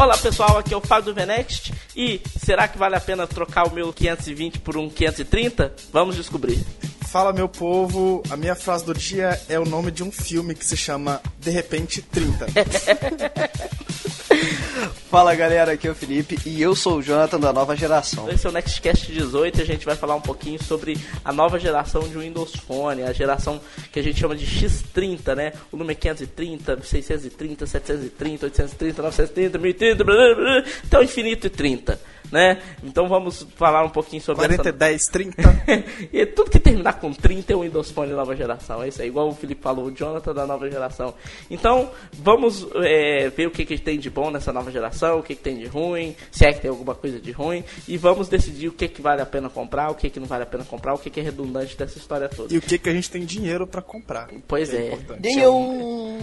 Olá pessoal, aqui é o Fábio Venext e será que vale a pena trocar o meu 520 por um 530? Vamos descobrir. Fala meu povo, a minha frase do dia é o nome de um filme que se chama De repente 30. Fala galera, aqui é o Felipe e eu sou o Jonathan da nova geração. Esse é o Nextcast 18 e a gente vai falar um pouquinho sobre a nova geração de Windows Phone, a geração que a gente chama de X30, né? O número é 530, 630, 730, 830, 930, 1030, blá, blá, blá, até o infinito e 30 né? Então vamos falar um pouquinho sobre 40, essa... 10, 30. e tudo que terminar com 30 é o Windows Phone nova geração. É isso aí, igual o Felipe falou, o Jonathan da nova geração. Então, vamos é, ver o que, que tem de bom nessa nova geração, o que, que tem de ruim, se é que tem alguma coisa de ruim, e vamos decidir o que, que vale a pena comprar, o que, que não vale a pena comprar, o que, que é redundante dessa história toda. E o que, que a gente tem dinheiro para comprar. Pois é. é eu...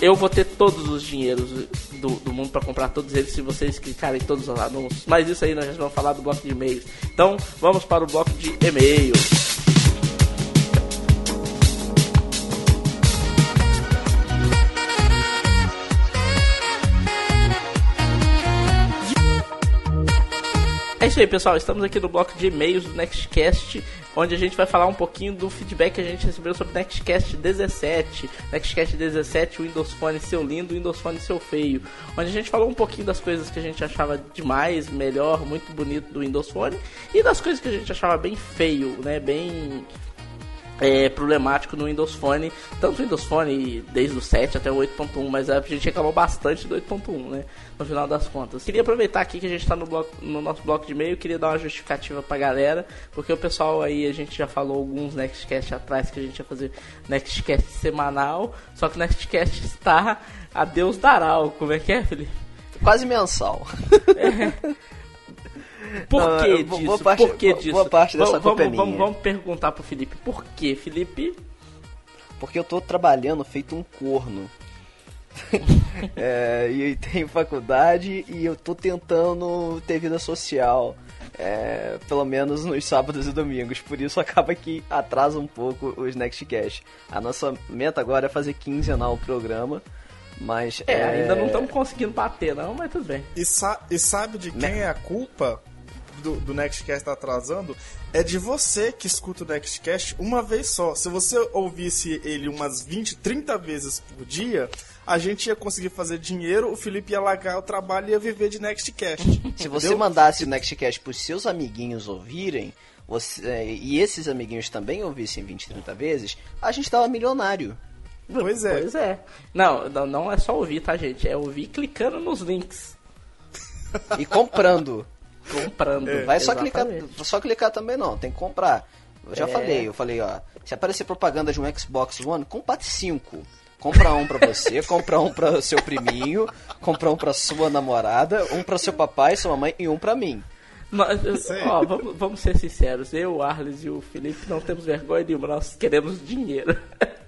eu vou ter todos os dinheiros do, do mundo para comprar todos eles se vocês clicarem todos os anúncios. Mas isso aí nós já vamos falar do bloco de e-mails. Então, vamos para o bloco de e-mails. É isso aí, pessoal. Estamos aqui no bloco de e-mails do Nextcast, onde a gente vai falar um pouquinho do feedback que a gente recebeu sobre Nextcast 17. Nextcast 17, o Windows Phone seu lindo, o Windows Phone seu feio. Onde a gente falou um pouquinho das coisas que a gente achava demais, melhor, muito bonito do Windows Phone e das coisas que a gente achava bem feio, né? Bem é, problemático no Windows Phone, tanto o Windows Phone desde o 7 até o 8.1, mas a gente reclamou bastante do 8.1, né? No final das contas. Queria aproveitar aqui que a gente está no, bloco, no nosso bloco de e-mail, queria dar uma justificativa pra galera, porque o pessoal aí, a gente já falou alguns Nextcast atrás que a gente ia fazer Nextcast semanal, só que o Nextcast está a Deus dará, como é que é, Felipe? Quase mensal. É. Por não, que disso? Boa parte, por que disso? Boa parte dessa vamos, culpa vamos, é vamos, vamos perguntar pro Felipe. Por que, Felipe? Porque eu tô trabalhando feito um corno. é, e tenho faculdade e eu tô tentando ter vida social. É, pelo menos nos sábados e domingos. Por isso acaba que atrasa um pouco os Nextcast. A nossa meta agora é fazer quinzenal o programa. Mas é, é... ainda não estamos conseguindo bater, não, mas tudo bem. E, sa e sabe de quem é a culpa? Do, do Nextcast tá atrasando é de você que escuta o Nextcast uma vez só. Se você ouvisse ele umas 20, 30 vezes por dia, a gente ia conseguir fazer dinheiro, o Felipe ia largar o trabalho e ia viver de Nextcast. Se você mandasse o Nextcast pros seus amiguinhos ouvirem, você, é, e esses amiguinhos também ouvissem 20, 30 vezes, a gente tava milionário. Pois é. Pois é. Não, não é só ouvir, tá, gente? É ouvir clicando nos links. E comprando comprando. É, Vai só clicar, só clicar também não, tem que comprar. Eu já é. falei, eu falei, ó, se aparecer propaganda de um Xbox One, compra 5. Compra um pra você, compra um pra seu priminho, compra um pra sua namorada, um pra seu papai, sua mamãe e um pra mim. Mas, ó, vamos, vamos ser sinceros, eu, o Arles e o Felipe não temos vergonha nenhuma, nós queremos dinheiro.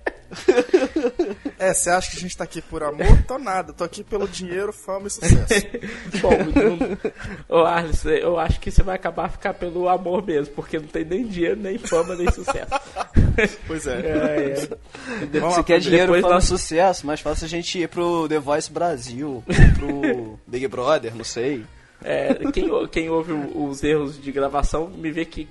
É, você acha que a gente tá aqui por amor? Tô nada, tô aqui pelo dinheiro, fama e sucesso. Bom, não... Ô Arlis, eu acho que você vai acabar ficar pelo amor mesmo, porque não tem nem dinheiro, nem fama, nem sucesso. Pois é. é, é. Você quer dinheiro, fama nós... sucesso, mais fácil a gente ir pro The Voice Brasil, pro Big Brother, não sei. É, quem, quem ouve os erros de gravação me vê que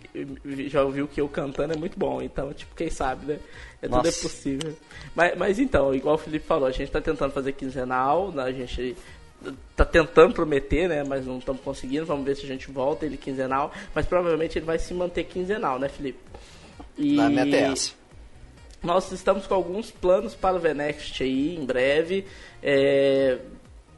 já ouviu que eu cantando é muito bom. Então, tipo, quem sabe, né? É, tudo é possível. Mas, mas então, igual o Felipe falou, a gente tá tentando fazer quinzenal, né? a gente tá tentando prometer, né? Mas não estamos conseguindo. Vamos ver se a gente volta ele quinzenal. Mas provavelmente ele vai se manter quinzenal, né, Felipe? E... Na minha essa. Nós estamos com alguns planos para o Venext aí em breve. É,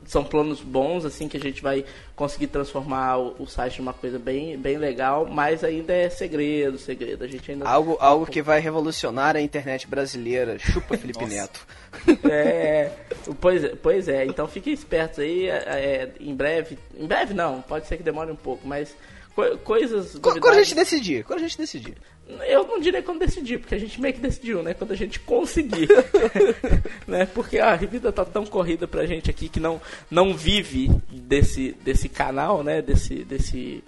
são planos bons, assim, que a gente vai conseguir transformar o, o site numa coisa bem, bem legal, mas ainda é segredo, segredo. A gente ainda algo, algo que vai revolucionar a internet brasileira. Chupa Felipe Neto. É, pois, é, pois é, então fiquem espertos aí, é, é, em breve, em breve não, pode ser que demore um pouco, mas co coisas... Quando a gente decidir, quando a gente decidir. Eu não diria quando decidir, porque a gente meio que decidiu, né? Quando a gente conseguir. né? Porque a vida tá tão corrida pra gente aqui que não, não vive desse, desse canal, né? Desse. desse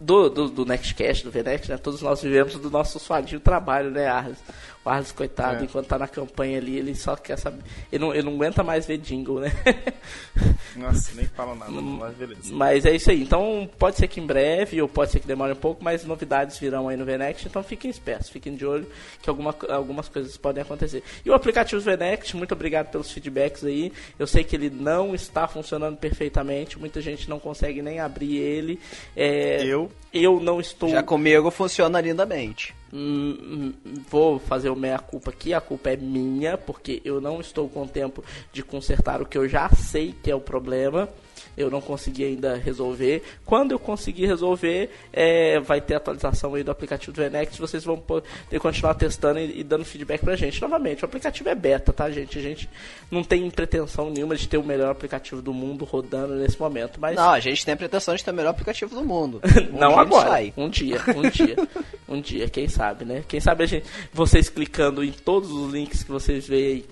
do, do, do Nextcast, do VNext, né? Todos nós vivemos do nosso suadinho trabalho, né, Arles? O Arles, coitado, é. enquanto tá na campanha ali, ele só quer saber. Ele não, ele não aguenta mais ver jingle, né? Nossa, nem fala nada, mas beleza. Mas é isso aí. Então, pode ser que em breve, ou pode ser que demore um pouco, mas novidades virão aí no VNext. Então, fiquem espertos, fiquem de olho, que alguma, algumas coisas podem acontecer. E o aplicativo VNext, muito obrigado pelos feedbacks aí. Eu sei que ele não está funcionando perfeitamente, muita gente não consegue nem abrir ele. É, eu? Eu não estou. Já comigo funciona lindamente. Hum, hum, vou fazer o meia culpa aqui, a culpa é minha, porque eu não estou com tempo de consertar o que eu já sei que é o problema eu não consegui ainda resolver. Quando eu conseguir resolver, é, vai ter atualização aí do aplicativo do Enex, vocês vão poder continuar testando e, e, dando feedback pra gente. Novamente, o aplicativo é beta, tá, gente? A gente não tem pretensão nenhuma de ter o melhor aplicativo do mundo rodando nesse momento, mas... Não, a gente tem pretensão de ter o melhor aplicativo do mundo. Um não agora, um dia, um dia, um dia, quem sabe, né? Quem sabe a gente, vocês clicando em todos os links que vocês veem aí,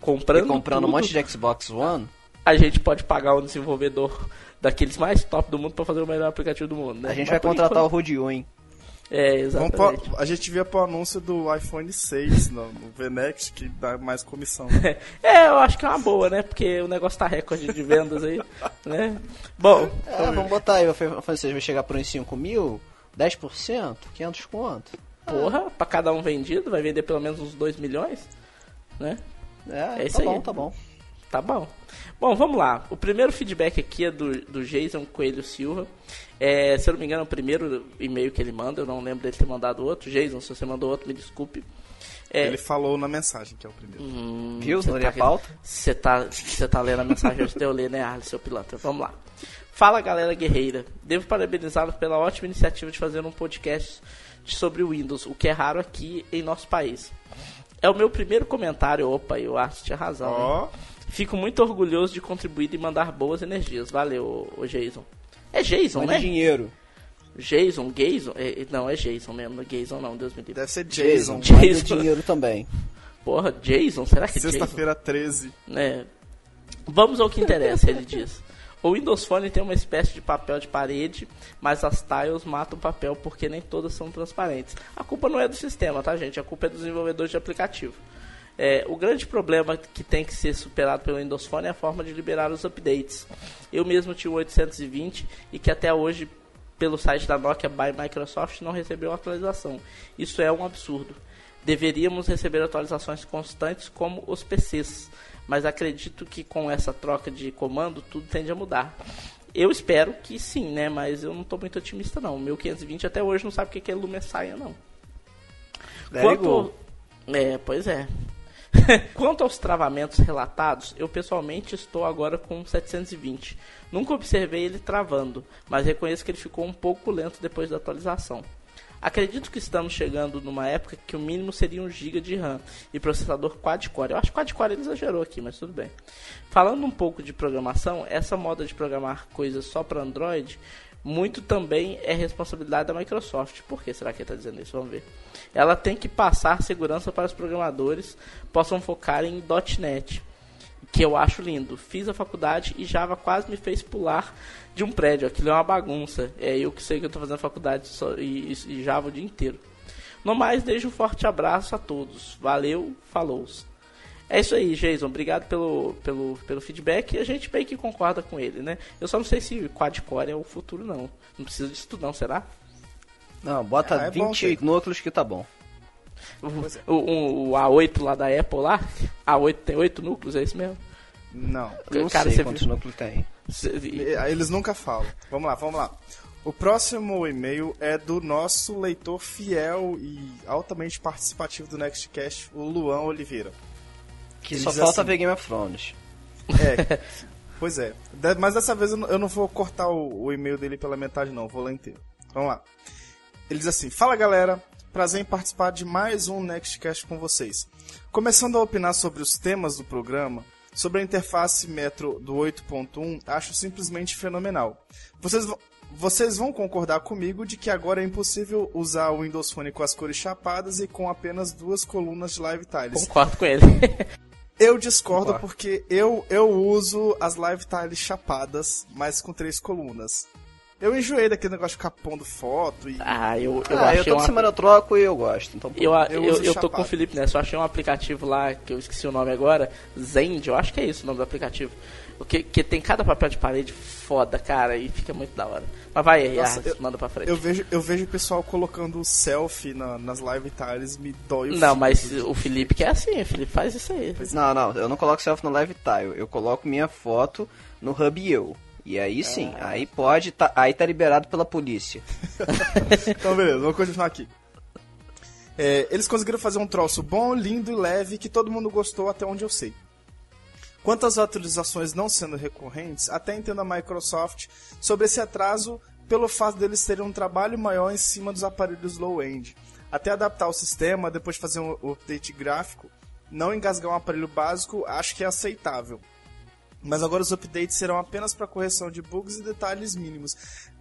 comprando e comprando tudo, um monte de Xbox One a gente pode pagar um desenvolvedor daqueles mais top do mundo para fazer o melhor aplicativo do mundo, né? A gente Mas vai contratar enquanto... o Rudiun. É, exatamente. a gente via pro anúncio do iPhone 6 no, no VNext, que dá mais comissão. é, eu acho que é uma boa, né? Porque o negócio tá recorde de vendas aí, né? Bom... É, vamos botar aí, o iPhone 6 vai chegar por uns 5 mil, 10%, 500 quanto? Porra, pra cada um vendido, vai vender pelo menos uns 2 milhões, né? É, é isso tá aí. bom, tá bom. Tá bom. Bom, vamos lá. O primeiro feedback aqui é do, do Jason Coelho Silva. É, se eu não me engano, é o primeiro e-mail que ele manda. Eu não lembro dele ter mandado outro. Jason, se você mandou outro, me desculpe. É, ele falou na mensagem que é o primeiro. Hum, Viu? Não tá, pauta? Você tá, você tá lendo a mensagem antes de eu ler, né, Arlen, seu pilantra? Vamos lá. Fala, galera guerreira. Devo parabenizá-los pela ótima iniciativa de fazer um podcast sobre o Windows, o que é raro aqui em nosso país. É o meu primeiro comentário. Opa, eu acho que tinha razão. Oh. Fico muito orgulhoso de contribuir e mandar boas energias. Valeu, o Jason. É Jason, Mande né? dinheiro. Jason, Jason? É, não, é Jason mesmo. Jason não, Deus me livre. Deve ser Jason. Jason. Jason. dinheiro também. Porra, Jason? Será que é Sexta-feira 13. É. Vamos ao que interessa, ele diz. O Windows Phone tem uma espécie de papel de parede, mas as tiles matam o papel porque nem todas são transparentes. A culpa não é do sistema, tá, gente? A culpa é dos desenvolvedores de aplicativo. É, o grande problema que tem que ser superado pelo Windows Phone é a forma de liberar os updates. Eu mesmo tinha o 820 e que até hoje, pelo site da Nokia by Microsoft, não recebeu atualização. Isso é um absurdo. Deveríamos receber atualizações constantes como os PCs, mas acredito que com essa troca de comando tudo tende a mudar. Eu espero que sim, né? Mas eu não estou muito otimista não. O meu 520 até hoje não sabe o que é Lumen Saia não. Quanto... É, pois é. Quanto aos travamentos relatados, eu pessoalmente estou agora com 720. Nunca observei ele travando, mas reconheço que ele ficou um pouco lento depois da atualização. Acredito que estamos chegando numa época que o mínimo seria 1 GB de RAM e processador quad-core. Eu acho que quad-core ele exagerou aqui, mas tudo bem. Falando um pouco de programação, essa moda de programar coisas só para Android muito também é responsabilidade da Microsoft. Por que será que está dizendo isso? Vamos ver. Ela tem que passar segurança para os programadores possam focar em .NET, que eu acho lindo. Fiz a faculdade e Java quase me fez pular de um prédio. Aquilo é uma bagunça. É eu que sei que eu estou fazendo faculdade só, e, e Java o dia inteiro. No mais, deixo um forte abraço a todos. Valeu, falou. É isso aí, Jason. Obrigado pelo, pelo, pelo feedback. E a gente meio que concorda com ele, né? Eu só não sei se quad-core é o futuro, não. Não precisa disso tudo, não, será? Não, bota ah, é 20 núcleos que tá bom. O, o, o, A8 lá da Apple lá, A8 tem 8 núcleos, é isso mesmo? Não. Não Cara, sei quantos viu? núcleos tem. Eles nunca falam. Vamos lá, vamos lá. O próximo e-mail é do nosso leitor fiel e altamente participativo do Nextcast, o Luan Oliveira. Que só falta assim, ver Game of Thrones. É, pois é. Mas dessa vez eu não vou cortar o, o e-mail dele pela metade, não. Vou ler inteiro. Vamos lá. Ele diz assim: Fala galera, prazer em participar de mais um Nextcast com vocês. Começando a opinar sobre os temas do programa, sobre a interface Metro do 8.1, acho simplesmente fenomenal. Vocês, vocês vão concordar comigo de que agora é impossível usar o Windows Phone com as cores chapadas e com apenas duas colunas de live tiles. Concordo com ele. Eu discordo porque eu, eu uso as live tiles chapadas, mas com três colunas. Eu enjoei daquele negócio de ficar pondo foto e. Ah, eu, eu ah, achei eu toda um semana eu troco e eu gosto. Então. Eu, eu, Eu eu, tô com o Felipe nessa. Eu achei um aplicativo lá, que eu esqueci o nome agora, Zend, eu acho que é isso o nome do aplicativo. O que, que tem cada papel de parede foda, cara, e fica muito da hora. Mas vai aí, Nossa, eu- manda pra frente. Eu vejo, eu vejo o pessoal colocando selfie na- nas live tiles, me dói o Não, mas o Felipe que é assim, o Felipe faz isso aí. Não, não, eu não coloco selfie no live tile. Eu coloco minha foto no Hub Eu. E aí sim, aí pode, tá, aí tá liberado pela polícia. Então, beleza, vamos continuar aqui. É, eles conseguiram fazer um troço bom, lindo e leve que todo mundo gostou até onde eu sei. Quanto às atualizações não sendo recorrentes, até entendo a Microsoft sobre esse atraso pelo fato deles terem um trabalho maior em cima dos aparelhos low-end. Até adaptar o sistema, depois de fazer um update gráfico, não engasgar um aparelho básico, acho que é aceitável. Mas agora os updates serão apenas para correção de bugs e detalhes mínimos.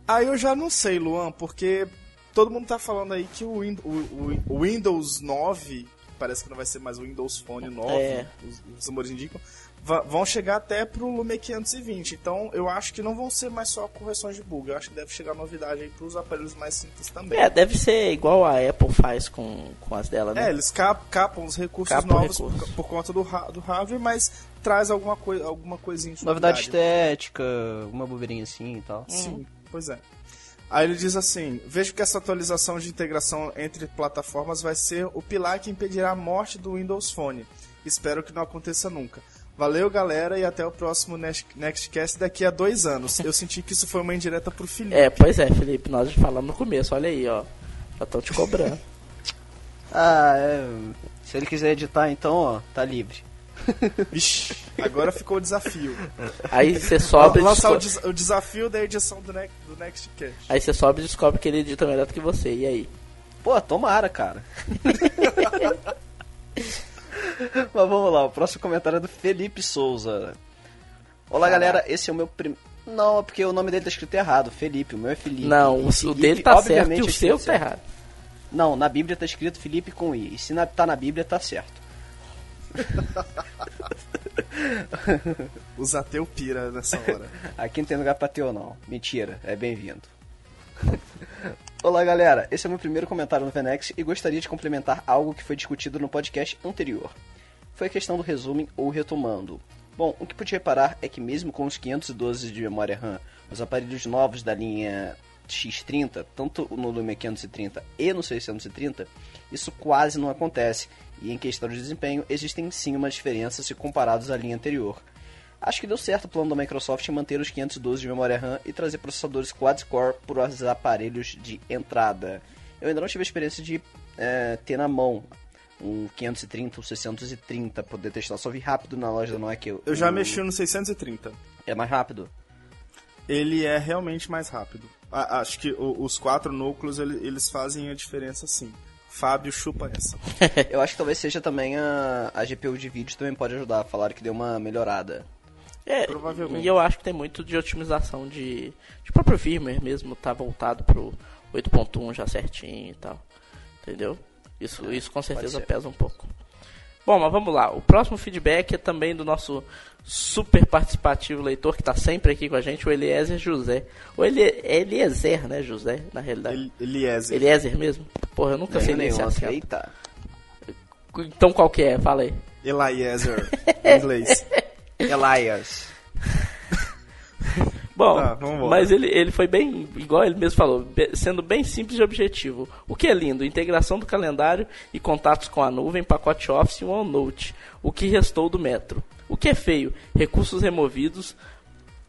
Aí eu já não sei, Luan, porque todo mundo tá falando aí que o, Win- o- o- Windows 9, parece que não vai ser mais o Windows Phone 9, É. os, os rumores indicam, vão chegar até pro Lume 520. Então eu acho que não vão ser mais só correções de bug, eu acho que deve chegar novidade aí pros aparelhos mais simples também. É, deve ser igual a Apple faz com, com as dela, né? É, eles cap- capam os recursos Capam novos recursos. Por, por conta do, do hardware, mas traz alguma, coi alguma coisinha de Novidade novidade. estética, uma bobeirinha assim e tal. Sim, pois é. Aí ele diz assim: Vejo que essa atualização de integração entre plataformas vai ser o pilar que impedirá a morte do Windows Phone. Espero que não aconteça nunca. Valeu, galera, e até o próximo Next- Nextcast daqui a dois anos. Eu senti que isso foi uma indireta pro Felipe. É, pois é, Felipe, nós já falamos no começo, olha aí, ó. Já estão te cobrando. Ah, é. Se ele quiser editar, então, ó, tá livre. Vixe, agora ficou o desafio. Aí você sobe e Lançar o, descobre, des- o desafio da edição do, ne do Nextcast. aí você sobe e descobre que ele edita melhor do que você. E aí? Pô, tomara, cara. Mas vamos lá, o próximo comentário é do Felipe Souza. Olá, galera, esse é o meu primeiro. Não, é porque o nome dele tá escrito errado, Felipe, o meu é Felipe. Não, o, o Felipe, dele tá certo e o seu tá certo. errado. Não, na Bíblia tá escrito Felipe com I. E se na, tá na Bíblia, tá certo. Os ateu pira nessa hora. Aqui não tem lugar pra ter ou não. Mentira, é bem-vindo. Olá galera, esse é o meu primeiro comentário no Venex e gostaria de complementar algo que foi discutido no podcast anterior. Foi a questão do resumo ou retomando. Bom, o que pude reparar é que mesmo com os 512 de memória RAM, os aparelhos novos da linha X30, tanto no Lumia 530 e no 630, isso quase não acontece. E em questão de desempenho, existem sim uma diferença se comparados à linha anterior. Acho que deu certo o plano da Microsoft em manter os 512 de memória RAM e trazer processadores quad-core para os aparelhos de entrada. Eu ainda não tive a experiência de eh, ter na mão um 530 ou 630 poder testar. Só vi rápido na loja da Nokia. Eu já mexi no 630. É mais rápido? ele é realmente mais rápido. Acho que os quatro núcleos ele- eles fazem a diferença sim. Fábio chupa essa. Eu acho que talvez seja também a, a GPU de vídeo também pode ajudar. Falaram que deu uma melhorada. É, Provavelmente. E eu acho que tem muito de otimização de. De próprio firmware mesmo, tá voltado pro 8.1 já certinho e tal. Entendeu? Isso, isso com certeza pesa um pouco. Bom, mas vamos lá. O próximo feedback é também do nosso super participativo leitor que tá sempre aqui com a gente, o Eliezer José. O Elie, Eliezer, né, José, na realidade. Ele, Eliezer. Eliezer mesmo? Porra, eu nunca sei nem esse Nenhum, acento. Eita. Então qual que é? Fala aí. Eliezer. em inglês. Elias. Bom, Tá, mas ele, ele foi bem, igual ele mesmo falou, sendo bem simples e objetivo. O que é lindo? Integração do calendário e contatos com a nuvem, pacote Office e OneNote. O que restou do Metro? O que é feio? Recursos removidos,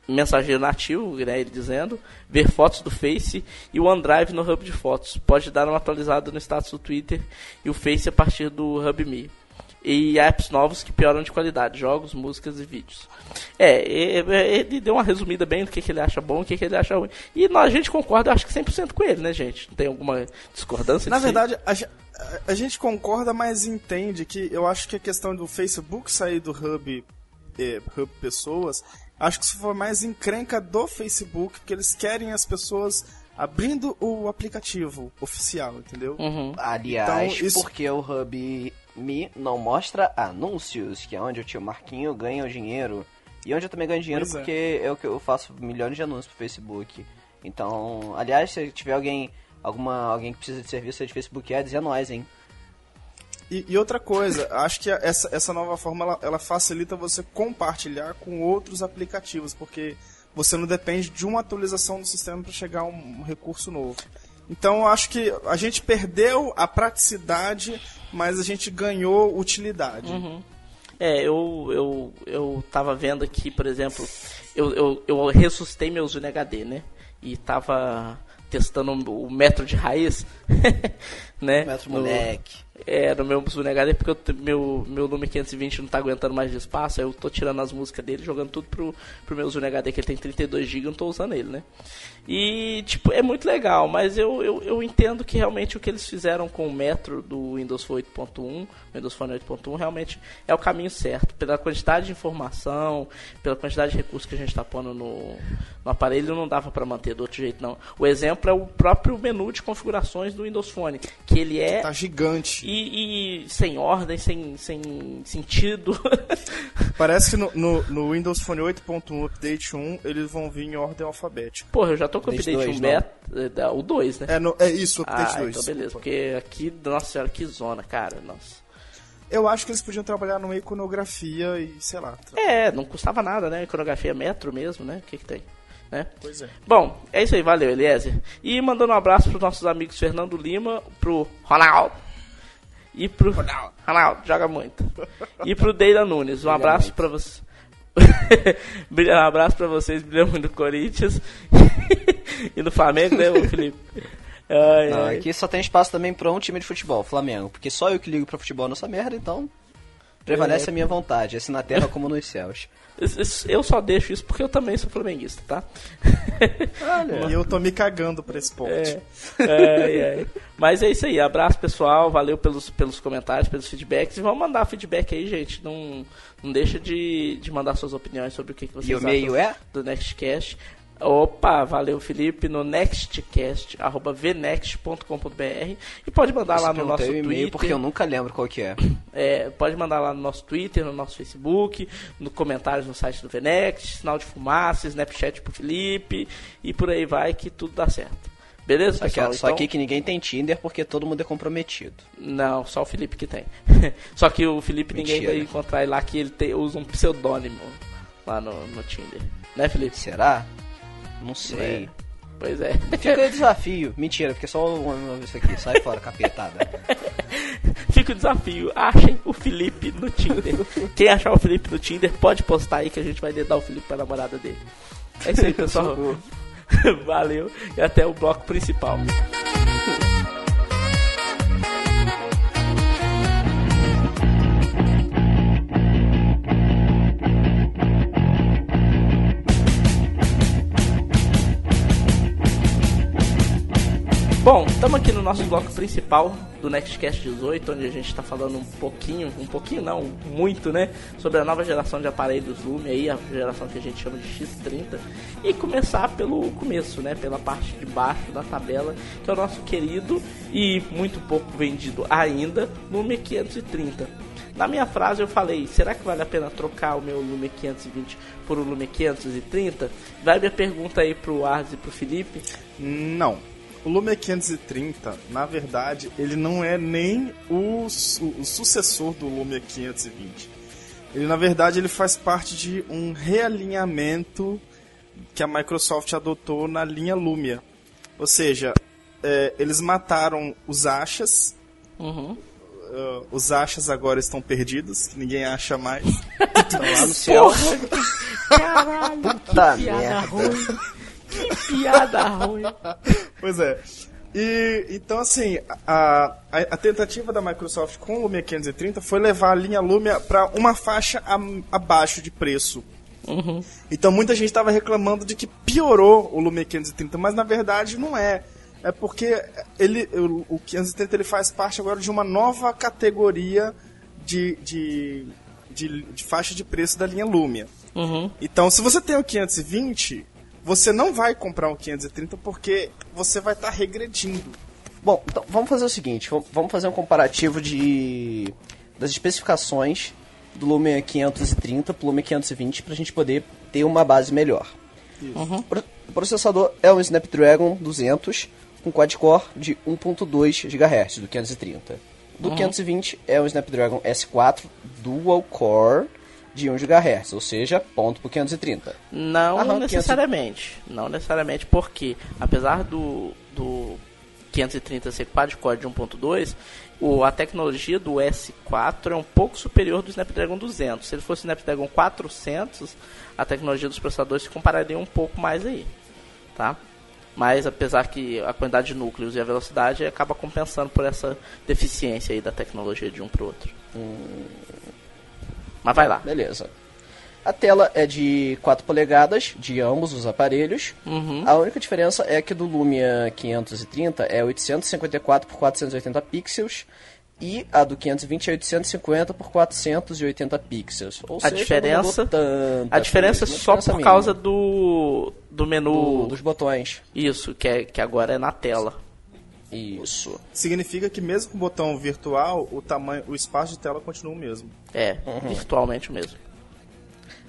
mensageiro nativo, né, ele dizendo, ver fotos do Face e o OneDrive no Hub de fotos. Pode dar uma atualizada no status do Twitter e o Face a partir do Hub Me. E apps novos que pioram de qualidade, jogos, músicas e vídeos. É, ele deu uma resumida bem do que, que ele acha bom e o que, que ele acha ruim. E nós, a gente concorda, eu acho que 100% com ele, né, gente? Não tem alguma discordância Na verdade, a- a gente concorda, mas entende que eu acho que a questão do Facebook sair do Hub, eh, Hub Pessoas, acho que isso foi mais encrenca do Facebook, porque eles querem as pessoas abrindo o aplicativo oficial, entendeu? Uhum. Aliás, Então, isso- porque o Hub Me não mostra anúncios, que é onde o tio Marquinho ganha o dinheiro. E onde eu também ganho dinheiro Pois é. porque é. o que eu faço milhões de anúncios pro Facebook. Então, aliás, se tiver alguém, alguma, alguém que precisa de serviço de Facebook Ads, é nós, hein? E, e, outra coisa, acho que essa, essa nova forma ela, ela, facilita você compartilhar com outros aplicativos, porque você não depende de uma atualização do sistema para chegar a um, um recurso novo. Então acho que a gente perdeu a praticidade, mas a gente ganhou utilidade. Uhum. É, eu, eu, eu tava vendo aqui, por exemplo, eu, eu, eu ressuscitei meus HD, né? E tava testando o metro de raiz, né? Metro moleque. É, no meu Zunegada é porque eu, meu, meu Lume 520 não tá aguentando mais de espaço, aí eu tô tirando as músicas dele, jogando tudo pro, pro meu Zunegada, que ele tem 32 GB, eu não tô usando ele, né? E, tipo, é muito legal, mas eu, eu, eu entendo que realmente o que eles fizeram com o Metro do Windows 8.1, Windows Phone 8.1, realmente é o caminho certo. Pela quantidade de informação, pela quantidade de recursos que a gente tá pondo no, no aparelho, não dava para manter do outro jeito, não. O exemplo é o próprio menu de configurações do Windows Phone, que ele é... Tá gigante e, e, sem ordem, sem, sem sentido. Parece que no, no, no Windows Phone 8.1 Update 1 eles vão vir em ordem alfabética. Porra, eu já tô com o Update 2, 1 beta, é, o 2, né? É, no, é isso, o Update ah, 2. Então beleza, porque aqui, nossa senhora, que zona, cara, nossa. Eu acho que eles podiam trabalhar numa iconografia e, sei lá. É, não custava nada, né? Iconografia metro mesmo, né? O que que tem? Né? Pois é. Bom, é isso aí, valeu, Eliezer. E mandando um abraço pros nossos amigos Fernando Lima, pro Ronaldo e pro. Ronaldo, Ronaldo joga muito. E pro Deira Nunes. Um abraço para você. um abraço pra vocês, brilham muito do Corinthians e do Flamengo, né, Felipe? Ai, Não, ai. aqui só tem espaço também pra um time de futebol, Flamengo. Porque só eu que ligo pra futebol nessa merda, então prevalece é. a minha vontade, assim na terra como nos céus. Eu só deixo isso porque eu também sou flamenguista, tá? Olha. E eu tô me cagando pra esse ponto. É, é, é. Mas é isso aí. Abraço, pessoal. Valeu pelos, pelos comentários, pelos feedbacks. E vamos mandar feedback aí, gente. Não, não deixa de, de mandar suas opiniões sobre o que, que vocês e o meio é? do Nextcast. Opa, valeu Felipe, no nextcast, arroba vnext.com.br e pode mandar Você lá no nosso Twitter. porque eu nunca lembro qual que é. é. Pode mandar lá no nosso Twitter, no nosso Facebook, no comentários no site do Vnext, sinal de fumaça, Snapchat pro Felipe e por aí vai que tudo dá certo. Beleza, só pessoal? Que, só então... aqui que ninguém tem Tinder porque todo mundo é comprometido. Não, só o Felipe que tem. só que o Felipe Mentira. ninguém vai encontrar lá que ele tem, usa um pseudônimo lá no, no Tinder. Né, Felipe? Será? Não sei. É. Pois é. Fica o desafio. Mentira, porque só uma vez aqui. Sai fora, capetada. Fica o desafio. Achem o Felipe no Tinder. Quem achar o Felipe no Tinder, pode postar aí que a gente vai dar o Felipe pra namorada dele. É isso aí, pessoal. Valeu e até o bloco principal. Bom, estamos aqui no nosso bloco principal do Nextcast 18, onde a gente está falando um pouquinho, um pouquinho não, muito, né, sobre a nova geração de aparelhos Lume, aí a geração que a gente chama de X30, e começar pelo começo, né, pela parte de baixo da tabela, que é o nosso querido e muito pouco vendido ainda Lume 530. Na minha frase eu falei, será que vale a pena trocar o meu Lume 520 por um Lume 530? Vai minha pergunta aí pro Arz e pro Felipe. Não. O Lumia 530, na verdade, ele não é nem o, o, o sucessor do Lumia 520. Ele, na verdade, ele faz parte de um realinhamento que a Microsoft adotou na linha Lumia. Ou seja, é, eles mataram os achas. Uhum. Uh, os achas agora estão perdidos, ninguém acha mais. estão lá no céu. Caralho, Puta que merda. Ruim. Que piada ruim. Pois é. E então assim, a, a, a, tentativa da Microsoft com o Lumia 530 foi levar a linha Lumia para uma faixa a, abaixo de preço. Uhum. Então muita gente estava reclamando de que piorou o Lumia 530, mas na verdade não é. É porque ele, o, o 530 ele faz parte agora de uma nova categoria de, de, de, de faixa de preço da linha Lumia. Uhum. Então, se você tem o 520, você não vai comprar um 530 porque você vai estar tá regredindo. Bom, então vamos fazer o seguinte, vamos fazer um comparativo de das especificações do Lumia 530 para o Lumia 520 para a gente poder ter uma base melhor. Uhum. O processador é um Snapdragon 200 com quad-core de 1.2 GHz, do 530. Do uhum. 520 é um Snapdragon S4 Dual Core de 1 GHz, ou seja, ponto por 530. Não necessariamente. 500... Não necessariamente, porque apesar do, do 530 ser quad-core de 1.2, o, a tecnologia do S4 é um pouco superior do Snapdragon 200. Se ele fosse o Snapdragon 400, a tecnologia dos processadores se compararia um pouco mais aí, tá? Mas apesar que a quantidade de núcleos e a velocidade acaba compensando por essa deficiência aí da tecnologia de um para o outro. Hum... Mas vai lá. Beleza. A tela é de 4 polegadas de ambos os aparelhos. Uhum. A única diferença é que do Lumia 530 é 854 por 480 pixels e a do 520 é 850 por 480 pixels. Ou a seja, diferença, a diferença coisa, só por causa do do menu do, dos botões. Isso, que é que agora é na tela. Isso. Significa que mesmo com o botão virtual, o tamanho, o espaço de tela continua o mesmo. É, uhum. virtualmente o mesmo.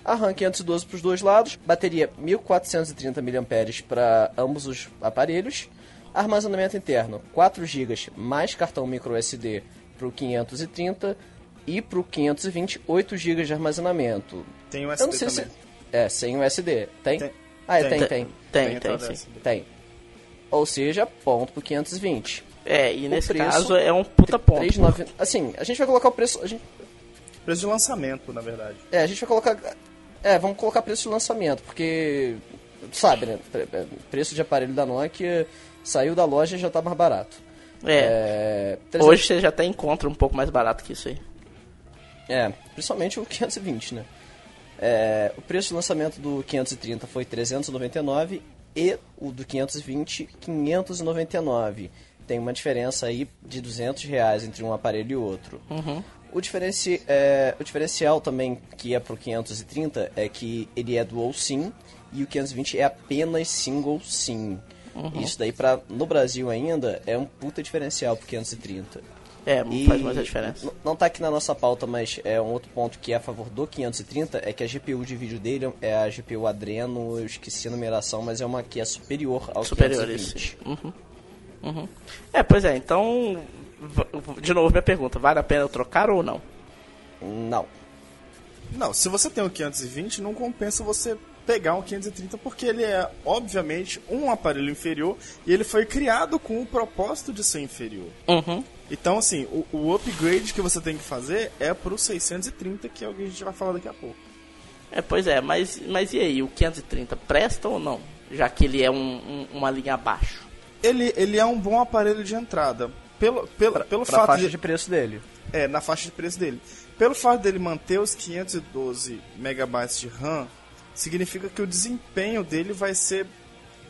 A RAM 512 para os dois lados, bateria 1430 mAh para ambos os aparelhos, armazenamento interno 4 GB mais cartão micro SD para o 530 e para o 520 8 GB de armazenamento. Tem USB também. Se... É, sem USB. Tem? tem. Ah, é, tem, tem. Tem, tem, tem, tem, sim. tem. Ou seja, ponto pro 520. É, e o nesse caso é um puta ponto. 3,9... Assim, a gente vai colocar o preço... A gente... Preço de lançamento, na verdade. É, a gente vai colocar... É, vamos colocar preço de lançamento, porque... Sabe, né? Preço de aparelho da Nokia saiu da loja e já tá mais barato. É. é 300... Hoje você já até encontra um pouco mais barato que isso aí. É, principalmente o 520, né? É, o preço de lançamento do 530 foi 399 e o do 520 599. Tem uma diferença aí de 200 reais entre um aparelho e outro. Uhum. O, diferenci, é, o diferencial também que é pro 530 é que ele é dual SIM e o 520 é apenas single SIM. Uhum. Isso daí pra, no Brasil ainda é um puta diferencial pro 530. É, e faz muita diferença. Não tá aqui na nossa pauta, mas é um outro ponto que é a favor do 530 é que a GPU de vídeo dele é a GPU Adreno, eu esqueci a numeração, mas é uma que é superior ao superior 520. Uhum. Uhum. É, pois é, então de novo minha pergunta, vale a pena eu trocar ou não? Não. Não, se você tem o 520, não compensa você pegar um 530 porque ele é, obviamente, um aparelho inferior e ele foi criado com o propósito de ser inferior. Uhum. Então, assim, o, o, upgrade que você tem que fazer é pro 630, que é o que a gente vai falar daqui a pouco. É, pois é, mas, mas e aí, o 530 presta ou não? Já que ele é um, um, uma linha abaixo. Ele, ele é um bom aparelho de entrada. Pelo, pelo, pra, pelo pra fato faixa de... de preço dele. É, na faixa de preço dele. Pelo fato dele manter os 512 megabytes de RAM, significa que o desempenho dele vai ser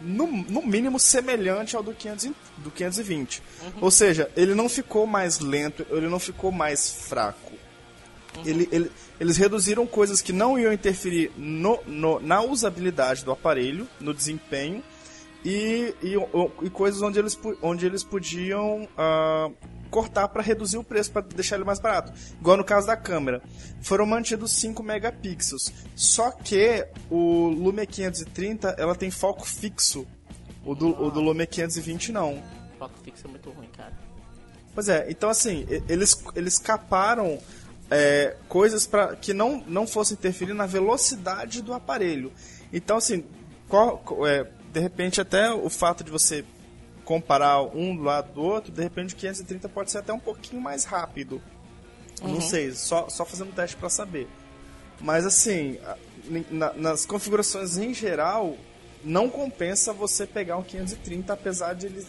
no, no mínimo semelhante ao do, 500, do 520. Uhum. Ou seja, ele não ficou mais lento, ele não ficou mais fraco. Uhum. Ele, ele, eles reduziram coisas que não iam interferir no, no, na usabilidade do aparelho, no desempenho, e, e, e coisas onde eles, onde eles podiam uh, cortar para reduzir o preço, para deixar ele mais barato. Igual no caso da câmera. Foram mantidos 5 megapixels. Só que o Lumia 530 ela tem foco fixo. O do, o do Lumia 520 não. Foco fixo é muito ruim, cara. Pois é, então assim, eles, eles caparam é, coisas para que não, não fossem interferir na velocidade do aparelho. Então assim, qual, é, de repente até o fato de você comparar um do lado do outro, de repente o 530 pode ser até um pouquinho mais rápido. Uhum. Não sei, só, só fazendo teste para saber. Mas assim, na, nas configurações em geral, não compensa você pegar um 530, apesar de ele,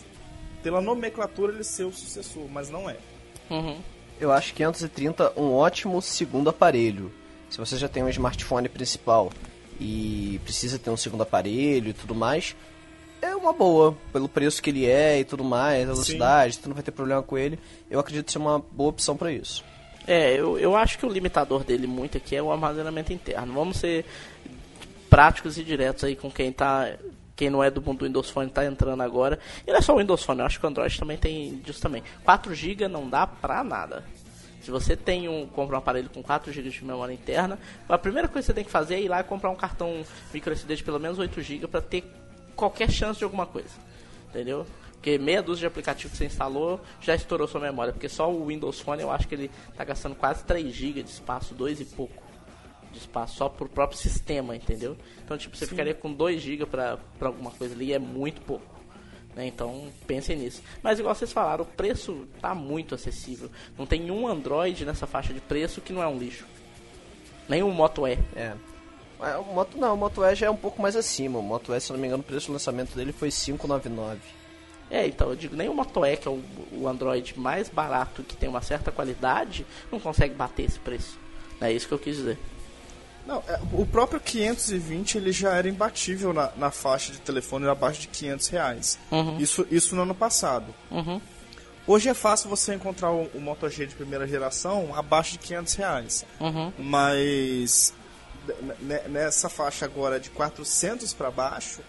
pela nomenclatura, ele ser o sucessor, mas não é. Uhum. Eu acho 530 um ótimo segundo aparelho. Se você já tem um smartphone principal e precisa ter um segundo aparelho e tudo mais, é uma boa, pelo preço que ele é e tudo mais, a velocidade, Sim. tu não vai ter problema com ele. Eu acredito ser uma boa opção para isso. É, eu, eu acho que o limitador dele muito aqui é o armazenamento interno. Vamos ser práticos e diretos aí com quem tá quem não é do mundo do Windows Phone está entrando agora. E não é só o Windows Phone, eu acho que o Android também tem disso também. 4 GB não dá pra nada. Se você tem um, compra um aparelho com 4 GB de memória interna, a primeira coisa que você tem que fazer é ir lá e comprar um cartão microSD de pelo menos 8 GB para ter qualquer chance de alguma coisa. Entendeu? Porque meia dúzia de aplicativos que você instalou já estourou sua memória. Porque só o Windows Phone eu acho que ele tá gastando quase 3 GB de espaço, 2 e pouco de espaço só pro próprio sistema, entendeu? Então, tipo, você Sim. ficaria com 2 GB pra, pra alguma coisa ali, é muito pouco. Né? Então, pensem nisso. Mas, igual vocês falaram, o preço tá muito acessível. Não tem um Android nessa faixa de preço que não é um lixo. Nenhum Moto E. É. é. O Moto não, o Moto E já é um pouco mais acima. O Moto E, se não me engano, o preço do lançamento dele foi 599. É, então, eu digo, nem o Moto E, que é o, o Android mais barato, que tem uma certa qualidade, não consegue bater esse preço. É isso que eu quis dizer. Não, é, o próprio 520 ele já era imbatível na, na faixa de telefone abaixo de 500 reais. Uhum. Isso, isso no ano passado. Uhum. Hoje é fácil você encontrar o, o Moto G de primeira geração abaixo de 500 reais. Uhum. Mas nessa faixa agora de 400 para baixo,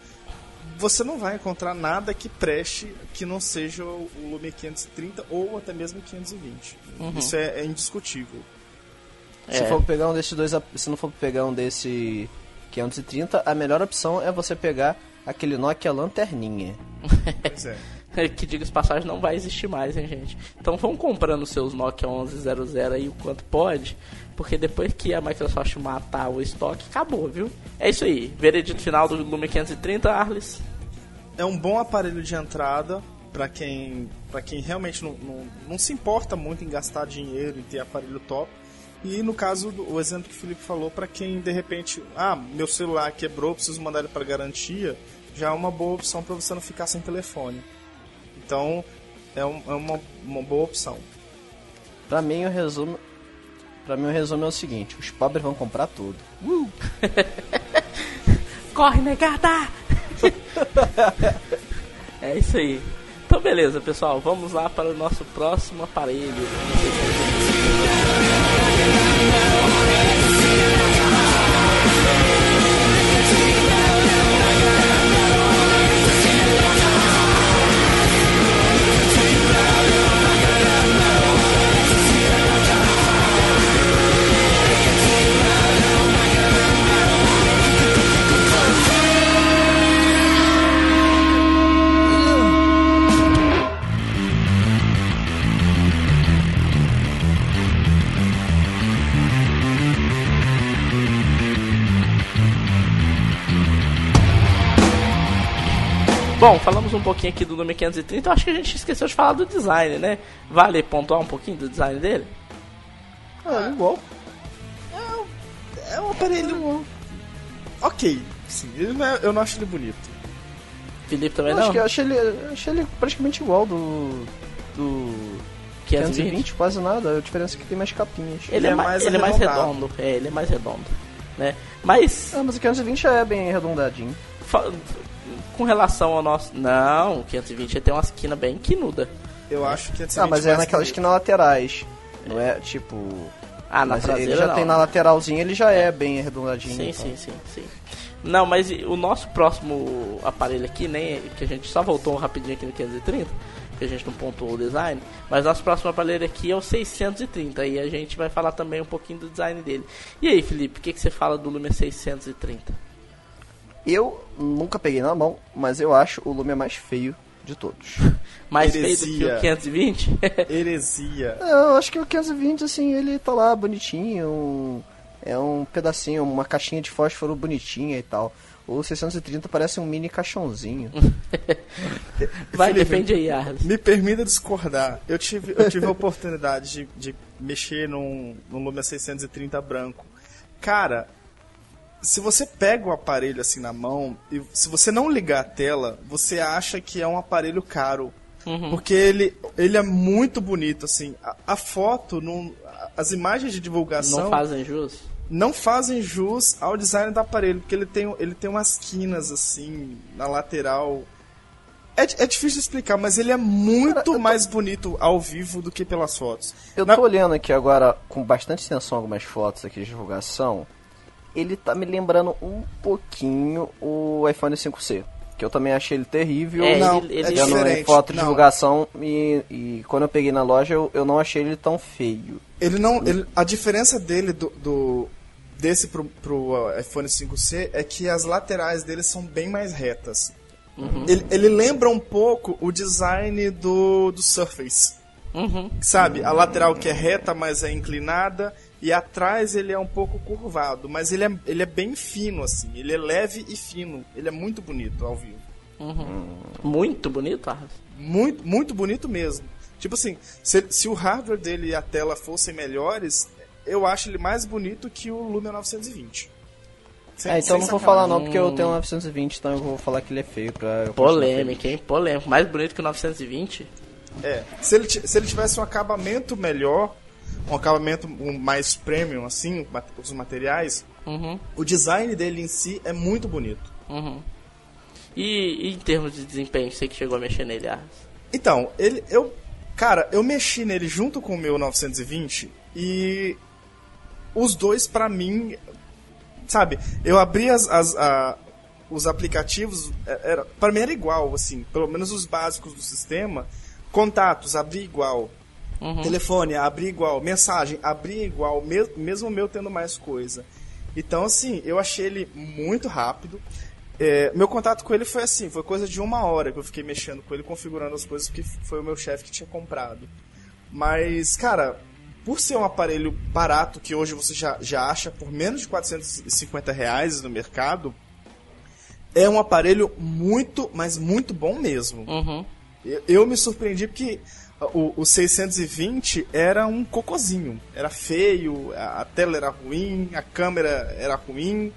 você não vai encontrar nada que preste que não seja o Lume 530 ou até mesmo 520. Uhum. Isso é, é indiscutível. É. Se for pegar um desses dois, se não for pegar um desse 530, a melhor opção é você pegar aquele Nokia lanterninha. Pois é. que diga passagem não vai existir mais, hein, gente. Então vão comprando seus Nokia 1100 aí o quanto pode, porque depois que a Microsoft matar o estoque, acabou, viu? É isso aí. Veredito final do Lumia 530, Arles. É um bom aparelho de entrada para quem, pra quem realmente não, não, não se importa muito em gastar dinheiro e ter aparelho top. E no caso, do, o exemplo que o Felipe falou, para quem de repente, ah, meu celular quebrou, preciso mandar ele para garantia, já é uma boa opção para você não ficar sem telefone. Então, é, um, é uma, uma boa opção. Para mim, o resumo, para mim o resumo é o seguinte: os pobres vão comprar tudo. Uh! Corre, negada! é isso aí. Então, beleza, pessoal. Vamos lá para o nosso próximo aparelho. Bom, falamos um pouquinho aqui do Lume 530, eu acho que a gente esqueceu de falar do design, né? Vale pontuar um pouquinho do design dele? Ah, igual. É, é um aparelho. Ok, sim, é, eu não acho ele bonito. Felipe também eu não? Acho que eu achei ele, achei ele praticamente igual do. do. 520, 520 quase nada, a diferença é que tem mais capinhas. Ele, é é, mais, ele é mais redondo, é, ele é mais redondo, né? Mas... Ah, mas o 520 já é bem arredondadinho com relação ao nosso. Não, o 520 tem uma esquina bem quinuda. Eu acho que 520 Ah, mas é naquelas esquinas laterais. Não é tipo. Ah, na mas ele já não. tem na lateralzinha, ele já é, é bem arredondadinho. Sim, então. sim, sim, sim. Não, mas o nosso próximo aparelho aqui, nem que a gente só voltou rapidinho aqui no 530, que a gente não pontuou o design, mas nosso próximo aparelho aqui é o 630 e a gente vai falar também um pouquinho do design dele. E aí, Felipe, o que, que você fala do Lumia 630? Eu nunca peguei na mão, mas eu acho o Lumia mais feio de todos. mais Heresia. feio do que o 520? Heresia. Eu acho que o 520, assim, ele tá lá bonitinho, um, é um pedacinho, uma caixinha de fósforo bonitinha e tal. O 630 parece um mini caixãozinho. Vai, Felipe, defende aí, Arles. Me permita discordar. Eu tive, eu tive a oportunidade de, de mexer num, num Lumia 630 branco. Cara, se você pega o aparelho assim na mão e se você não ligar a tela, você acha que é um aparelho caro. Uhum. Porque ele, ele é muito bonito, assim. A, a, foto, não, as imagens de divulgação. Não fazem jus? Não fazem jus ao design do aparelho, porque ele tem, ele tem umas quinas, assim, na lateral. É, é difícil de explicar, mas ele é muito Cara, mais tô... bonito ao vivo do que pelas fotos. Eu na... tô olhando aqui agora com bastante atenção algumas fotos aqui de divulgação ele tá me lembrando um pouquinho o iPhone 5C. Que eu também achei ele terrível. É, não, ele, ele é diferente. foto de não. divulgação e, e, quando eu peguei na loja eu, eu não achei ele tão feio. Ele não. Ele, a diferença dele do, do desse pro, pro iPhone 5C é que as laterais dele são bem mais retas. Uhum. Ele, ele, lembra um pouco o design do, do Surface. Uhum. Sabe? A lateral que é reta, mas é inclinada. E atrás ele é um pouco curvado. Mas ele é, ele é bem fino, assim. Ele é leve e fino. Ele é muito bonito ao vivo. Uhum. Muito bonito, Arras? Muito, muito bonito mesmo. Tipo assim, se, se o hardware dele e a tela fossem melhores, eu acho ele mais bonito que o Lumia 920. Sem, é, então não vou falar não, porque eu tenho um 920, então eu vou falar que ele é feio pra... Polêmica, hein? Polêmica. Mais bonito que o 920? É. Se ele, se ele tivesse um acabamento melhor, um acabamento mais premium, assim, os materiais, uhum. o design dele em si é muito bonito. Uhum. E, e, em termos de desempenho, você que chegou a mexer nele, Arras? Então, ele, eu, cara, eu mexi nele junto com o meu 920 e os dois, para mim, sabe, eu abri as, as a, os aplicativos, é, era, para mim era igual, assim, pelo menos os básicos do sistema. Contatos, abri igual. Uhum. Telefone, abri igual. Mensagem, abri igual, me, mesmo meu tendo mais coisa. Então, assim, eu achei ele muito rápido. É, meu contato com ele foi assim, foi coisa de uma hora que eu fiquei mexendo com ele, configurando as coisas, porque foi o meu chefe que tinha comprado. Mas, cara, por ser um aparelho barato que hoje você já, já acha por menos de 450 reais no mercado, é um aparelho muito, mas muito bom mesmo. Uhum. Eu, eu, me surpreendi porque o, o 620 era um cocozinho. Era feio, a tela era ruim, a câmera era ruim.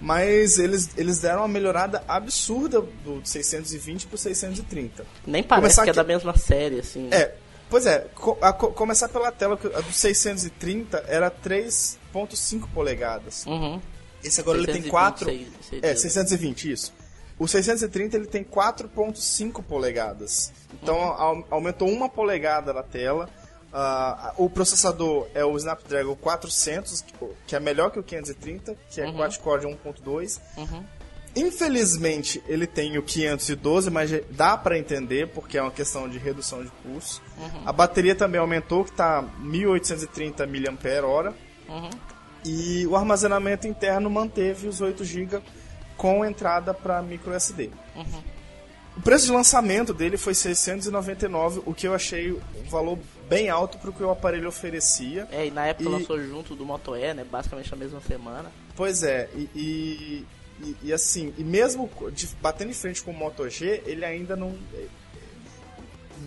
Mas eles, eles deram uma melhorada absurda do 620 pro 630. Nem parece Começar que é da mesma série, assim. Né? É, Pois é, co a, co começar pela tela, a do 630 era 3.5 polegadas. Uhum. Esse agora 620, ele tem 4... é, 620, isso. O 630 ele tem 4.5 polegadas. Então uhum. aumentou uma polegada na tela. Uh, o processador é o Snapdragon 400, que é melhor que o 530, que é uhum. quad-core 1.2. Uhum. Infelizmente, ele tem o 512, mas dá para entender, porque é uma questão de redução de pulso. Uhum. A bateria também aumentou, que está 1830 mAh. Uhum. E o armazenamento interno manteve os 8 GB com entrada para micro SD. Uhum. O preço de lançamento dele foi 699, o que eu achei um valor bem alto para o que o aparelho oferecia. É, e na época e... lançou junto do Moto E, né? Basicamente na mesma semana. Pois é, e, e e, e, assim, e mesmo de, batendo em frente com o Moto G, ele ainda não. É,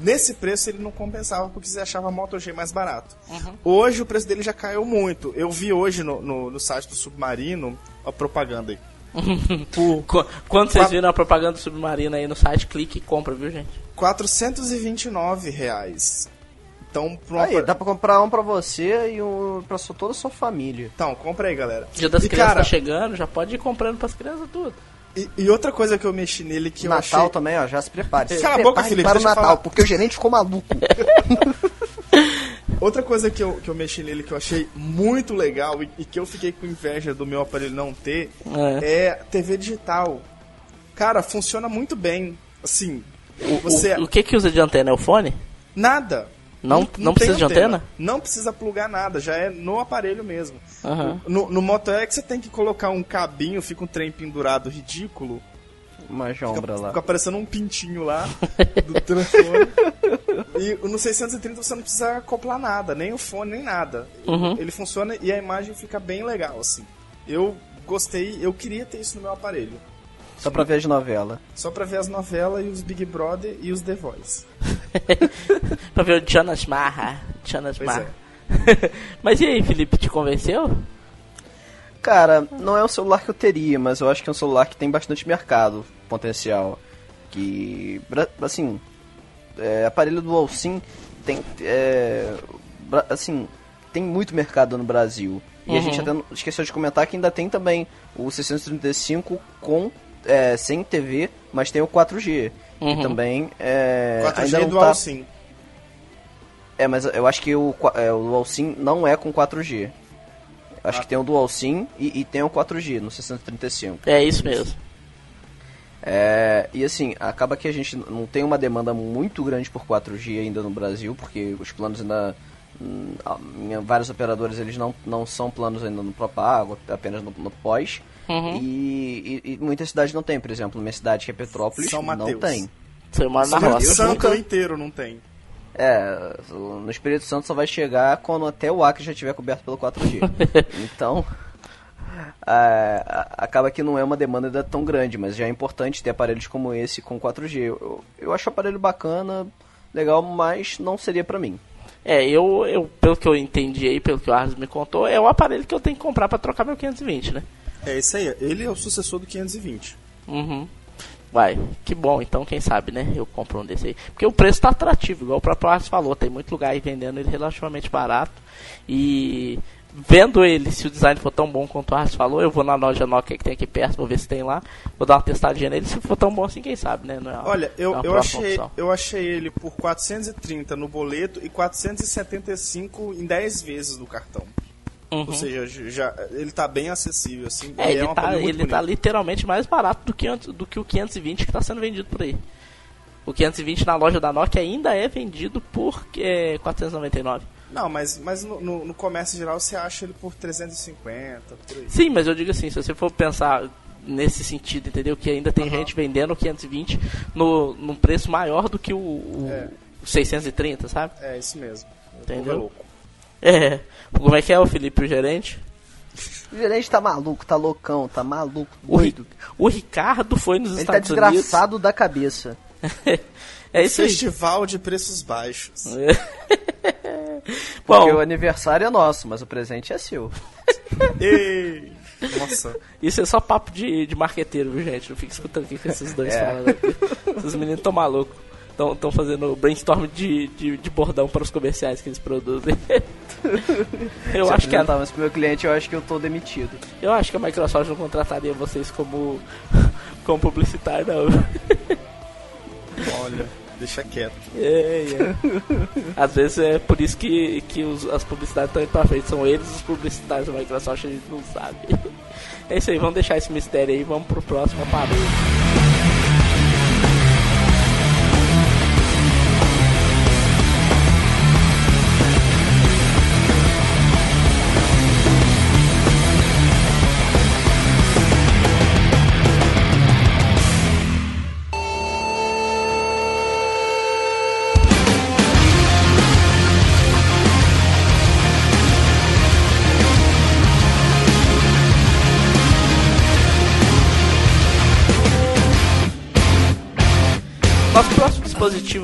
nesse preço ele não compensava porque você achava a Moto G mais barato. Uhum. Hoje o preço dele já caiu muito. Eu vi hoje no, no, no site do Submarino a propaganda aí. Por Quando vocês viram a propaganda do Submarino aí no site, clique e compra, viu, gente? 429 reais. Então, aí, dá pra comprar um pra você e um pra toda a sua família. Então, compra aí, galera. Dia das e, crianças cara, tá chegando, já pode ir comprando pras crianças tudo. E, e, outra coisa que eu mexi nele que Natal eu achei... também, ó, já se prepare. Cala a boca, Felipe, para o Natal, falar. porque o gerente ficou maluco. outra coisa que eu, que eu mexi nele que eu achei muito legal e, e que eu fiquei com inveja do meu aparelho não ter é, é TV digital. Cara, funciona muito bem. Assim, o, você... o, o que que usa de antena? É o fone? Nada. Não, não, não precisa de antena. antena? Não precisa plugar nada, já é no aparelho mesmo. Uhum. No, no Moto X você tem que colocar um cabinho, fica um trem pendurado ridículo. Uma jombra lá. Fica parecendo um pintinho lá do telefone. e no 630 você não precisa acoplar nada, nem o fone, nem nada. Uhum. Ele funciona e a imagem fica bem legal, assim. Eu gostei, eu queria ter isso no meu aparelho. Só pra ver as novelas. Só pra ver as novelas e os Big Brother e os The Voice. pra ver o Jonas Marra. Jonas Marra. É. mas e aí, Felipe, te convenceu? Cara, não é um celular que eu teria, mas eu acho que é um celular que tem bastante mercado potencial. Que, assim, é, aparelho Dual SIM tem, é, assim, tem muito mercado no Brasil. E uhum. a gente até esqueceu de comentar que ainda tem também o 635 com é, sem TV, mas tem o 4G. Uhum. E também é, 4G ainda não Dual tá... SIM. É, mas eu acho que o, é, o Dual SIM não é com 4G. Acho ah. que tem o Dual SIM e, e, tem o 4G no 635. É isso mesmo. É, e assim, acaba que a gente não tem uma demanda muito grande por 4G ainda no Brasil, porque os planos ainda Hum, Em vários operadores eles não, não são planos ainda no pró-pago, apenas no, no pós. Uhum. E, e, e muitas cidades não tem, por exemplo, minha cidade que é Petrópolis, São não Mateus. tem. Mora na Santo. Santo nunca- inteiro não tem. É, no Espírito Santo só vai chegar quando até o Acre já estiver coberto pelo 4G. então, é, a- acaba que não é uma demanda ainda tão grande, mas já é importante ter aparelhos como esse com 4G. Eu, eu acho o aparelho bacana, legal, mas não seria pra mim. É, eu, eu, pelo que eu entendi aí, pelo que o Arles me contou, é o aparelho que eu tenho que comprar pra trocar meu 520, né? É isso aí. Ele é o sucessor do 520. Uhum. Vai, que bom, então quem sabe, né? Eu compro um desse aí. Porque o preço tá atrativo, igual o próprio Arles falou, tem muito lugar aí vendendo ele relativamente barato. E vendo ele, se o design for tão bom quanto o Arles falou, eu vou na loja Nokia que tem aqui perto, vou ver se tem lá. Vou dar uma testadinha nele, se for tão bom assim, quem sabe, né? Não é uma- Olha, eu, é eu, achei, opção. eu achei ele por 430 no boleto e 475 em 10 vezes no cartão. Uhum. Ou seja, já, ele tá bem acessível, assim. É, ele, um tá, ele tá literalmente mais barato do que, do que o 520 que está sendo vendido por aí. O 520 na loja da Nokia ainda é vendido por é, 499. Não, mas, mas no, no- no comércio geral você acha ele por 350, por aí. Sim, mas eu digo assim, se você for pensar nesse sentido, entendeu? Que ainda tem Aham. gente vendendo o 520 no, num preço maior do que o, o É. 630, sabe? É, isso mesmo. Entendeu? é louco. É. Como é que é o Felipe, o gerente? O gerente tá maluco, tá loucão, tá maluco, O, Ri- doido. o Ricardo foi nos Ele tá Estados Unidos. desgraçado da cabeça. é isso aí. Festival de preços baixos. Porque o Bom, aniversário é nosso, mas o presente é seu. Ei! Nossa. Isso é só papo de, de marqueteiro, viu, gente? Não fica escutando o que esses dois É. falam. Esses meninos tão malucos. Estão fazendo brainstorm de, de, de bordão para os comerciais que eles produzem. eu, Se acho que a, mais pro meu cliente, eu acho que eu tô demitido. eu acho que a Microsoft não contrataria vocês como, como publicitário, não. Olha, deixa quieto. É, é. Às vezes é por isso que, que os- as publicidades estão indo pra frente. São eles os publicitários da Microsoft, a gente não sabe. É isso aí, vamos deixar esse mistério aí. Vamos pro próximo aparelho.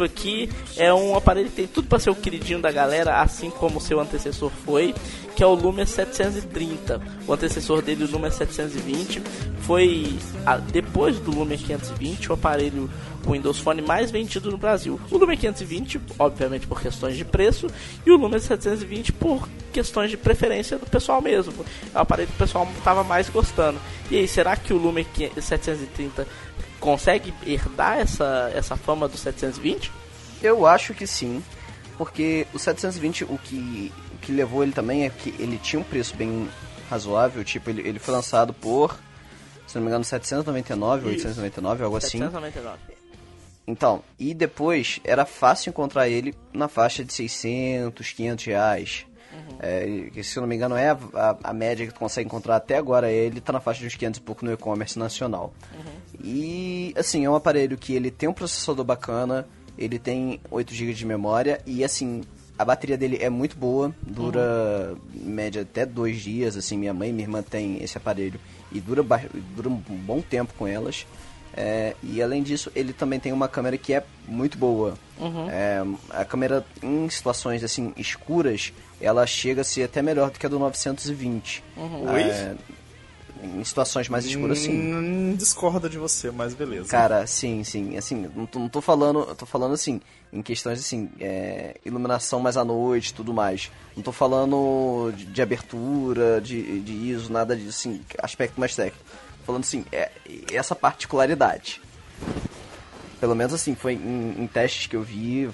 Aqui é um aparelho que tem tudo para ser o queridinho da galera, assim como seu antecessor foi, que é o Lumia 730. O antecessor dele, o Lumia 720, foi a- depois do Lumia 520 o aparelho o Windows Phone mais vendido no Brasil. O Lumia 520, obviamente por questões de preço, e o Lumia 720 por questões de preferência do pessoal mesmo. É o aparelho que o pessoal estava mais gostando. E aí, será que o Lumia 730 consegue herdar essa, essa fama do 720? Eu acho que sim, porque o 720, o que, o que levou ele também é que ele tinha um preço bem razoável, tipo, ele, ele foi lançado por, se não me engano, 799 ou Isso. 899, algo assim. 799. Então, e depois era fácil encontrar ele na faixa de 600, 500 reais. É, que, se eu não me engano, é a, a- a média que tu consegue encontrar até agora. Ele tá na faixa de uns 500 e pouco no e-commerce nacional. E, assim, é um aparelho que ele tem um processador bacana, ele tem 8 GB de memória e, assim, a bateria dele é muito boa, dura em média até dois dias, assim, minha mãe e minha irmã têm esse aparelho e dura, dura um bom tempo com elas. É, e além disso, ele também tem uma câmera que é muito boa. É, a câmera em situações assim escuras, ela chega a ser até melhor do que a do 920. Oi? É, em situações mais escuras, sim. Hum, discorda de você, mas beleza. Cara, sim, sim. Assim, não tô, não tô falando. tô falando assim, em questões assim, é, iluminação mais à noite tudo mais. Não tô falando de, de abertura, de, de ISO, nada disso, assim, aspecto mais técnico. Tô falando assim, é, essa particularidade. Pelo menos assim, foi em, em testes que eu vi,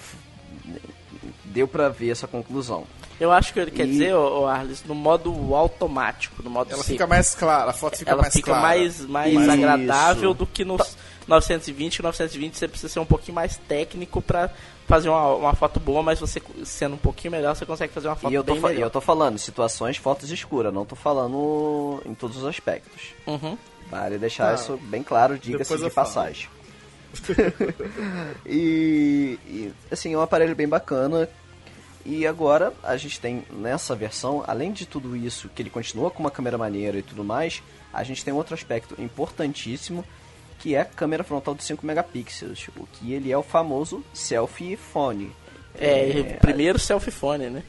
deu pra ver essa conclusão. Eu acho que ele quer E- dizer, ô, ô Arles, no modo automático, no modo Ela seco. fica mais clara, a foto fica ela mais fica clara. mais, mais Isso. agradável do que no, 920, 920 você precisa ser um pouquinho mais técnico pra fazer uma, uma foto boa, mas você sendo um pouquinho melhor, você consegue fazer uma foto E eu tô, melhor. eu tô falando situações fotos escuras, não tô falando em todos os aspectos. Uhum. Vale deixar Ah, isso bem claro, diga-se de passagem. e, e, assim, é um aparelho bem bacana. E agora a gente tem nessa versão, além de tudo isso, que ele continua com uma câmera maneira e tudo mais, a gente tem outro aspecto importantíssimo, que é a câmera frontal de 5 megapixels, o que ele é o famoso selfie phone. É, primeiro selfie phone, né?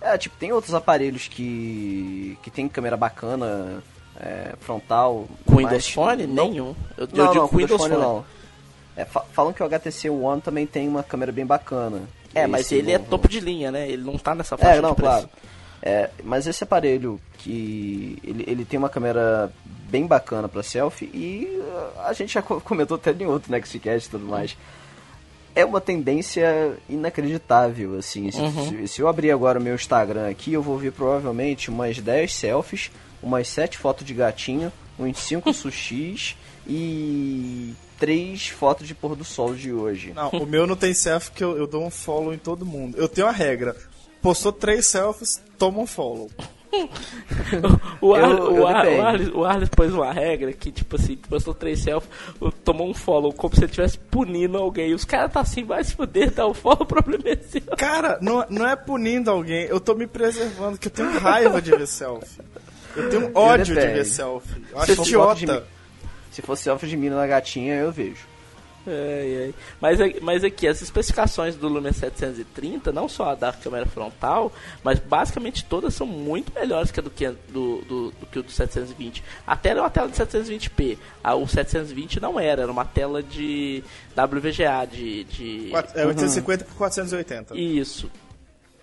É, tipo, tem outros aparelhos que, que tem câmera bacana, é, frontal. Com mas Windows Phone? não- Nenhum. Eu, eu Não, digo não, com Windows Phone. não. É, fa- falam que o HTC One também tem uma câmera bem bacana. É, mas esse ele é novo- topo de linha, né? Ele não tá nessa faixa É, não, de preço. claro. É, mas esse aparelho que ele, ele tem uma câmera bem bacana para selfie e uh, a gente já co- comentou até em outro Nextcast e tudo mais. É uma tendência inacreditável, assim. Se, Uhum. se- se eu abrir agora o meu Instagram aqui, eu vou ver provavelmente umas 10 selfies, umas 7 fotos de gatinho, uns 5 sushis e 3 fotos de pôr do sol de hoje. Não, o meu não tem selfie porque eu, eu dou um follow em todo mundo. Eu tenho uma regra. Postou três selfies, toma um follow. O, Ar, Eu- o, eu Ar, o, Arles, o Arles pôs uma regra que, tipo assim, postou três selfies, tomou um follow, como se ele estivesse punindo alguém. Os caras tá assim, vai se fuder, dá o follow, o problema é seu. Cara, não, não é punindo alguém, eu tô me preservando, que eu tenho raiva de ver selfie. Eu tenho ódio de depende. ver selfie. Eu acho de idiota. Se fosse selfie de mina na gatinha, eu vejo. Ai, ai. Mas, mas aqui, as especificações do Lumen 730, não só a da câmera frontal, mas basicamente todas são muito melhores que a do do, do, do que o do 720. A tela é uma tela de 720p, a, o 720 não era, era uma tela de WVGA, de... de... É 850 por 480. Isso.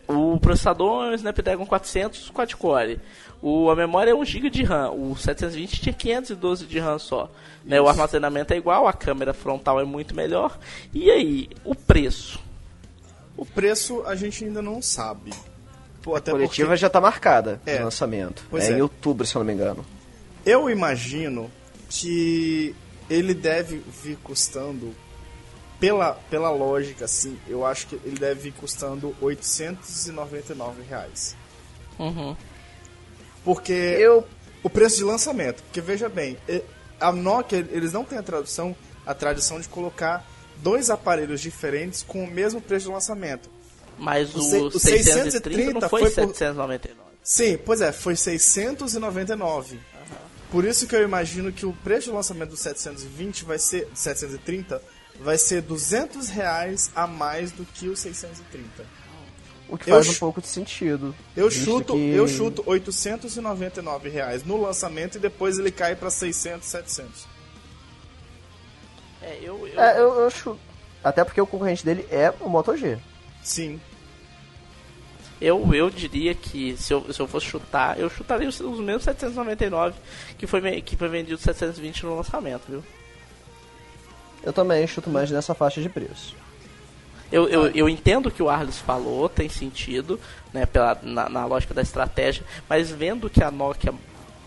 O processador é um Snapdragon 400 quad-core. O, a memória é 1 GB de RAM. O 720 tinha 512 de RAM só. Né? O armazenamento é igual, a câmera frontal é muito melhor. E aí, o preço? O preço a gente ainda não sabe. Pô, A coletiva porque já tá marcada É. de lançamento. É, é. em outubro, se eu não me engano. eu imagino que ele deve vir custando, pela, pela lógica, assim, eu acho que ele deve vir custando 899 reais. Uhum. Porque Eu. o preço de lançamento. Porque veja bem, a Nokia, eles não têm a tradução, a tradição de colocar dois aparelhos diferentes com o mesmo preço de lançamento. Mas O o, se- o 630 630 não foi, foi por- 799. Sim, pois é, foi 699. Por isso que eu imagino que o preço de lançamento do 720 vai ser 730 vai ser 200 reais a mais do que o 630. O que Eu faz um chu- pouco de sentido. Eu chuto, que- eu chuto 899 reais no lançamento e depois ele cai para 600, 700. É, eu, eu, É, eu, eu chuto. Até porque o concorrente dele é o Moto G. Sim. eu, eu diria que se eu, se eu fosse chutar, eu chutaria os, os mesmos 799 que foi, que foi vendido 720 no lançamento, viu? Eu também chuto mais nessa faixa de preço. Eu, eu, eu entendo o que o Arles falou, tem sentido, né, pela, na, na lógica da estratégia, mas vendo que a Nokia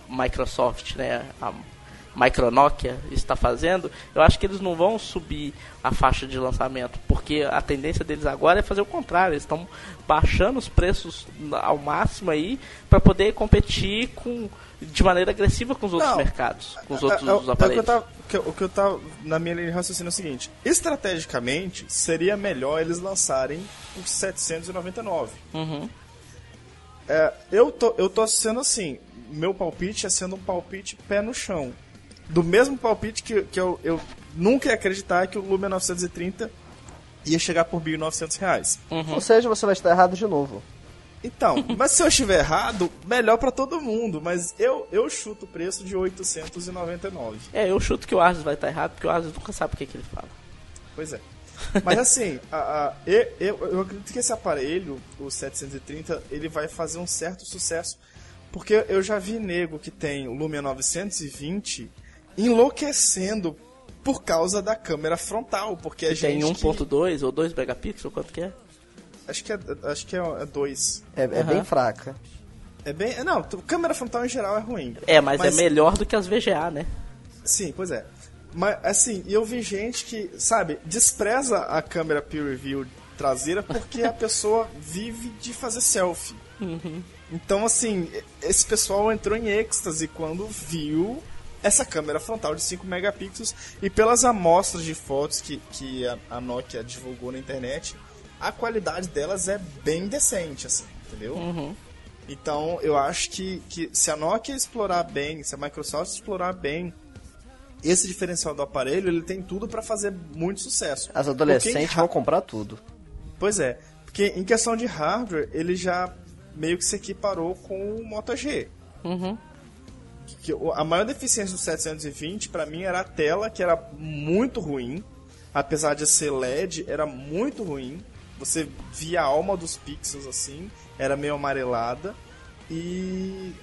Microsoft, né, a Micro Nokia está fazendo, eu acho que eles não vão subir a faixa de lançamento, porque a tendência deles agora é fazer o contrário, eles estão baixando os preços ao máximo aí para poder competir com de maneira agressiva com os outros Não, mercados, com os É- outros é- é o que eu aparelhos. tava- o que eu tava na minha linha de raciocínio é o seguinte: estrategicamente seria melhor eles lançarem os 799. Uhum. É, eu, tô, eu tô sendo assim, meu palpite é sendo um palpite pé no chão. Do mesmo palpite que, que eu, eu nunca ia acreditar que o Lumia 930 ia chegar por 1.900 reais. Uhum. Ou seja, você vai estar errado de novo. Então, mas se eu estiver errado, melhor pra todo mundo. Mas eu, eu chuto o preço de 899. É, eu chuto que o Arles vai estar errado, porque o Arles nunca sabe o que, que ele fala. Pois é. Mas assim, a- a- eu, eu, acredito que esse aparelho, o 730, ele vai fazer um certo sucesso. Porque eu já vi nego que tem o Lumia 920 enlouquecendo por causa da câmera frontal. Porque a Tem gente. que- 1.2 ou 2 megapixels, quanto que é? Acho que é 2. Acho que é 2. É, é Aham. bem fraca. É bem. Não, câmera frontal em geral é ruim. É, mas, é melhor do que as VGA, né? Sim, pois é. Mas, assim, eu vi gente que, sabe, despreza a câmera peer review traseira porque a pessoa vive de fazer selfie. Uhum. Então, assim, esse pessoal entrou em êxtase quando viu essa câmera frontal de 5 megapixels e pelas amostras de fotos que, que a, a Nokia divulgou na internet, a qualidade delas é bem decente, assim, entendeu? Uhum. Então, eu acho que, que se a Nokia explorar bem, se a Microsoft explorar bem esse diferencial do aparelho, ele tem tudo para fazer muito sucesso. As adolescentes vão comprar tudo. Pois é, porque em questão de hardware, ele já meio que se equiparou com o Moto G. Uhum. Que a maior deficiência do 720 para mim era a tela, que era muito ruim. Apesar de ser LED, era muito ruim. Você via a alma dos pixels assim, era meio amarelada. E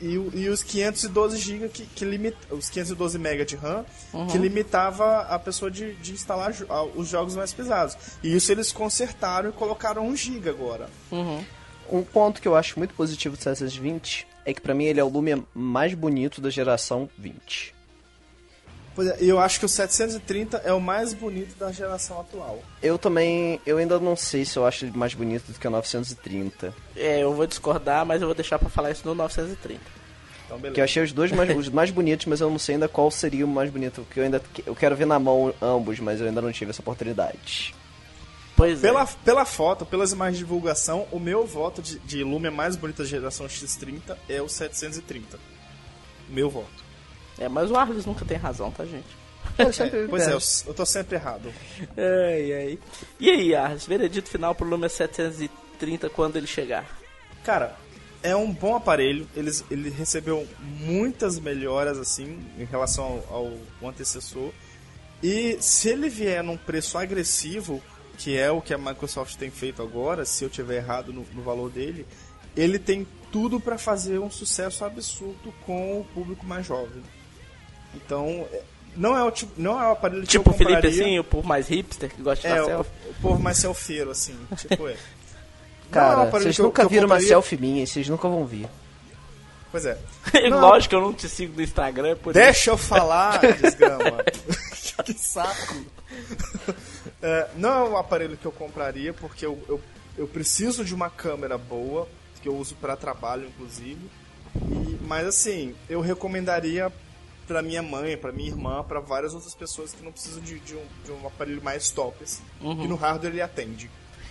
e, e, os 512 GB que, que limita, os 512 MB de RAM uhum. que limitava a pessoa de, de instalar os jogos mais pesados. E isso eles consertaram e colocaram 1 GB agora. Uhum. Um ponto que eu acho muito positivo do 720 é que para mim ele é o Lumia mais bonito da geração 20. Pois é, eu acho que o 730 é o mais bonito da geração atual. Eu também, eu ainda não sei se eu acho ele mais bonito do que o 930. É, eu vou discordar, mas eu vou deixar para falar isso no 930. Então, beleza. Que eu achei os dois mais, os mais bonitos, mas eu não sei ainda qual seria o mais bonito, porque eu ainda eu quero ver na mão ambos, mas eu ainda não tive essa oportunidade. Pois pela, é. pela foto, pelas imagens de divulgação, o meu voto de, de Lumia mais bonita da geração X30 é o 730. Meu voto. É, mas o Arles nunca tem razão, tá, gente? É, pois é, eu, eu tô sempre errado. Ai, ai. E aí, Arles, veredito final pro Lumia 730 quando ele chegar? Cara, é um bom aparelho. Ele, ele recebeu muitas melhoras, assim, em relação ao, ao antecessor. E se ele vier num preço agressivo, que é o que a Microsoft tem feito agora, se eu tiver errado no, no valor dele, ele tem tudo para fazer um sucesso absurdo com o público mais jovem. Então, é, não é o tipo, não é o aparelho tipo que eu Felipe assim, o povo mais hipster que gosta de é, selfie. O, o povo mais selfieiro assim, tipo é. Cara, é vocês nunca viram compraria... uma selfie minha, vocês nunca vão ver. Pois é. Não, Lógico que eu não te sigo no Instagram, por Deixa isso. eu falar, desgrama. que saco. É, não é o aparelho que eu compraria, porque eu, eu, eu preciso de uma câmera boa, que eu uso para trabalho, inclusive. E, mas assim, eu recomendaria para minha mãe, para minha irmã, para várias outras pessoas que não precisam de, de, um, de um aparelho mais top, assim. Uhum. E no hardware ele atende.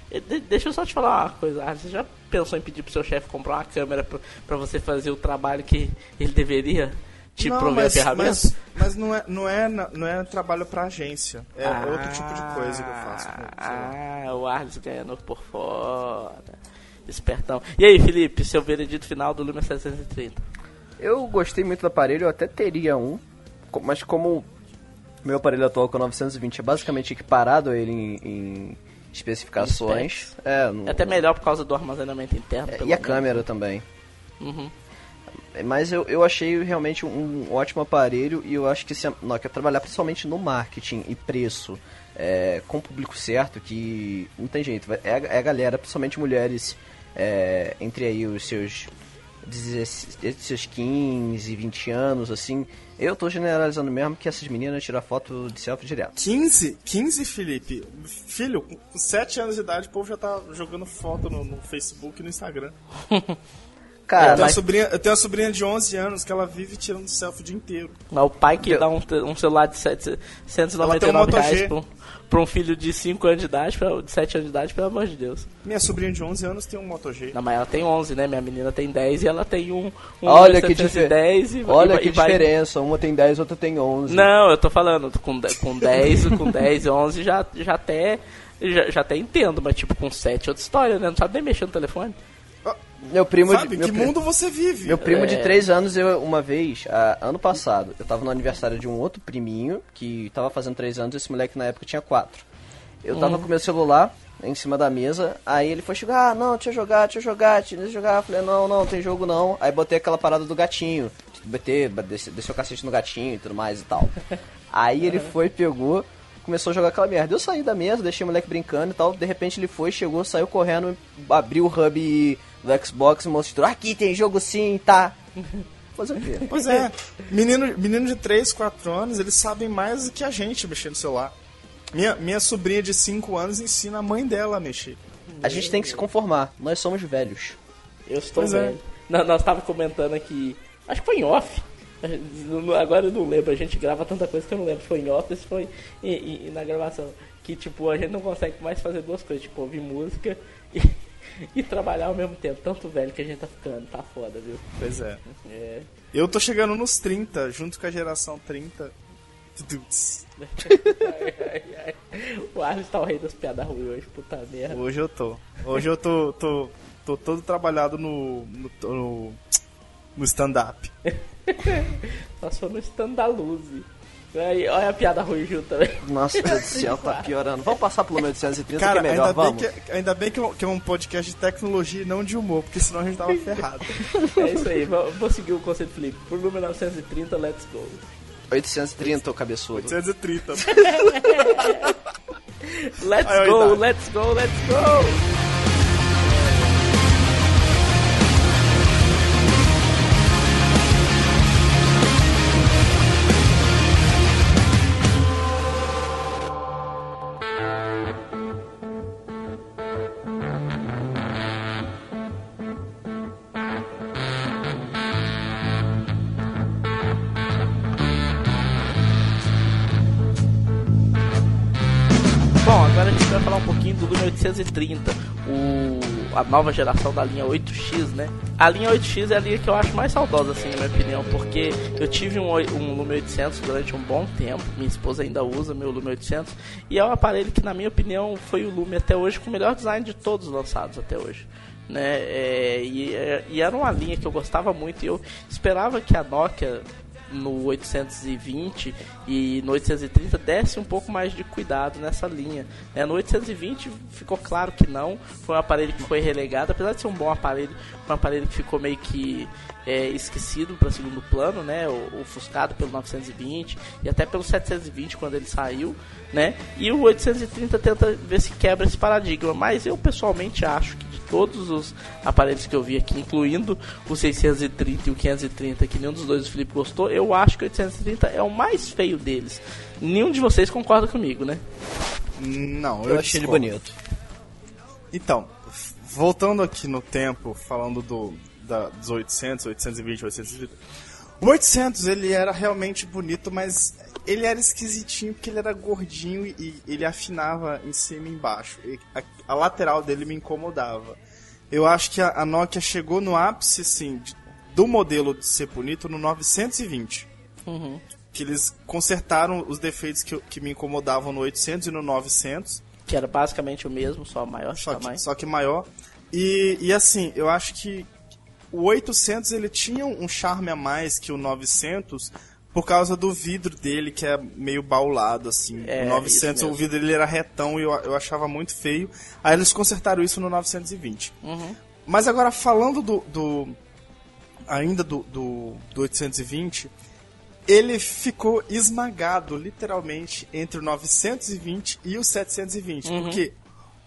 De deixa eu só te falar uma coisa, você já pensou em pedir pro seu chefe comprar uma câmera para você fazer o trabalho que ele deveria te não, prover mas, a ferramenta? Mas, mas, não, é, não, é, não é trabalho pra agência, é ah, outro tipo de coisa que eu faço. ah, o Arles ganhando por fora. Espertão. E aí, Felipe, seu veredito final do Lumia 730? Eu gostei muito do aparelho, eu até teria um, mas como meu aparelho atual com 920 é basicamente equiparado a ele em, em especificações. É, no, é, até melhor por causa do armazenamento interno. É, e a câmera também. Uhum. Mas eu, eu achei realmente um, um ótimo aparelho e eu acho que se a Nokia trabalhar principalmente no marketing e preço é, com o público certo, que não tem jeito, é, é a galera, principalmente mulheres, é, entre aí os seus seus 15, 20 anos, assim. Eu tô generalizando mesmo que essas meninas tiram foto de selfie direto. 15? 15, Felipe? Filho, com 7 anos de idade, o povo já tá jogando foto no, no Facebook e no Instagram. Cara, eu, tenho mas... sobrinha, eu tenho uma sobrinha de 11 anos que ela vive tirando selfie o dia inteiro. Mas o pai que eu... dá um, um celular de 799 reais pro, pra um filho de 5 anos de idade, pra, de 7 anos de idade, pelo amor de Deus. Minha sobrinha de 11 anos tem um Moto G. Não, mas ela tem 11, né? Minha menina tem 10 e ela tem um, um Olha que, difer... e, Olha e, que e diferença, vai... uma tem 10, outra tem 11. Não, eu tô falando, com, com 10, com 10 e 11 já, já até... Já, já até entendo, mas tipo, com 7 é outra história, né? Não sabe nem mexer no telefone. Meu primo Sabe, de, meu que primo, mundo você vive? Meu primo é. de 3 anos, eu, uma vez, a, ano passado, eu tava no aniversário de um outro priminho, que tava fazendo 3 anos, esse moleque na época tinha 4. Eu tava uhum. com meu celular em cima da mesa, aí ele foi chegar, ah, não, deixa eu jogar, deixa eu jogar, deixa eu jogar. Eu falei, não, não, tem jogo não. Aí botei aquela parada do gatinho, BT, desceu, desceu o cacete no gatinho e tudo mais e tal. Aí ele foi, pegou, começou a jogar aquela merda. Eu saí da mesa, deixei o moleque brincando e tal. De repente ele foi, chegou, saiu correndo, abriu o hub do Xbox e mostrou: aqui tem jogo sim, tá? Fazer o quê? Pois é. Menino, menino de 3, 4 anos, eles sabem mais do que a gente mexer no celular. Minha, minha sobrinha de 5 anos ensina a mãe dela a mexer. A gente tem que se conformar. Nós somos velhos. Eu estou Pois é. velho. Nós, nós tava comentando aqui. Acho que foi em off. Agora eu não lembro, a gente grava tanta coisa que eu não lembro se foi em off ou se foi em- na gravação. Que tipo, a gente não consegue mais fazer duas coisas, tipo, ouvir música e, e trabalhar ao mesmo tempo. Tanto velho que a gente tá ficando, tá foda, viu? Pois é. É. Eu tô chegando nos 30, junto com a geração 30. Tuduts. Ai, ai, ai. O Arles tá o rei das piadas ruins hoje, puta merda. Hoje eu tô. Hoje eu tô, tô, tô todo trabalhado no, no, no, no stand-up. Fomos no stand da luz. Aí, olha a piada ruim junto também. Nossa, Deus do céu, tá piorando. Vamos passar pelo 1830 Cara, que é melhor, ainda, bem vamos. que, ainda bem que é um- que é um podcast de tecnologia e não de humor, porque senão a gente tava ferrado. É isso aí, vou, vou seguir o conceito Felipe. Por número 930, let's go. 830, ô cabeçudo. 830. Let's go, let's go, let's go! o, a nova geração da linha 8X, né? A linha 8X é a linha que eu acho mais saudosa, assim, na minha opinião, porque eu tive um, um Lumia 800 durante um bom tempo, minha esposa ainda usa meu Lumia 800, e é um aparelho que, na minha opinião, foi o Lumia até hoje com o melhor design de todos lançados até hoje né? É, e, é, e, era uma linha que eu gostava muito. E eu esperava que a Nokia no 820 e no 830 desse um pouco mais de cuidado nessa linha. né? No 820 ficou claro que não, foi um aparelho que foi relegado, apesar de ser um bom aparelho, um aparelho que ficou meio que é, esquecido para segundo plano, né? Ofuscado pelo 920 e até pelo 720 quando ele saiu, né? E o 830 tenta ver se quebra esse paradigma, mas eu pessoalmente acho que todos os aparelhos que eu vi aqui, incluindo o 630 e o 530, que nenhum dos dois o Felipe gostou, eu acho que o 830 é o mais feio deles. Nenhum de vocês concorda comigo, né? Não, eu, Eu achei ele bonito. Então, voltando aqui no tempo, falando do, da, dos 800, 820, 830. O 800 ele era realmente bonito, mas ele era esquisitinho porque ele era gordinho e, ele afinava em cima e embaixo. E a, a lateral dele me incomodava. Eu acho que a, a Nokia chegou no ápice, assim, de- do modelo de ser bonito no 920. Uhum. Que eles consertaram os defeitos que, que me incomodavam no 800 e no 900. Que era basicamente o mesmo, só maior Só que, só que maior. E, e assim, eu acho que o 800 ele tinha um charme a mais que o 900 por causa do vidro dele, que é meio baulado, assim. É, o 900, isso mesmo. o vidro dele era retão e eu, eu achava muito feio. Aí eles consertaram isso no 920. Uhum. Mas agora, falando do. do- ainda do, do, do 820, ele ficou esmagado, literalmente, entre o 920 e o 720. Uhum. Porque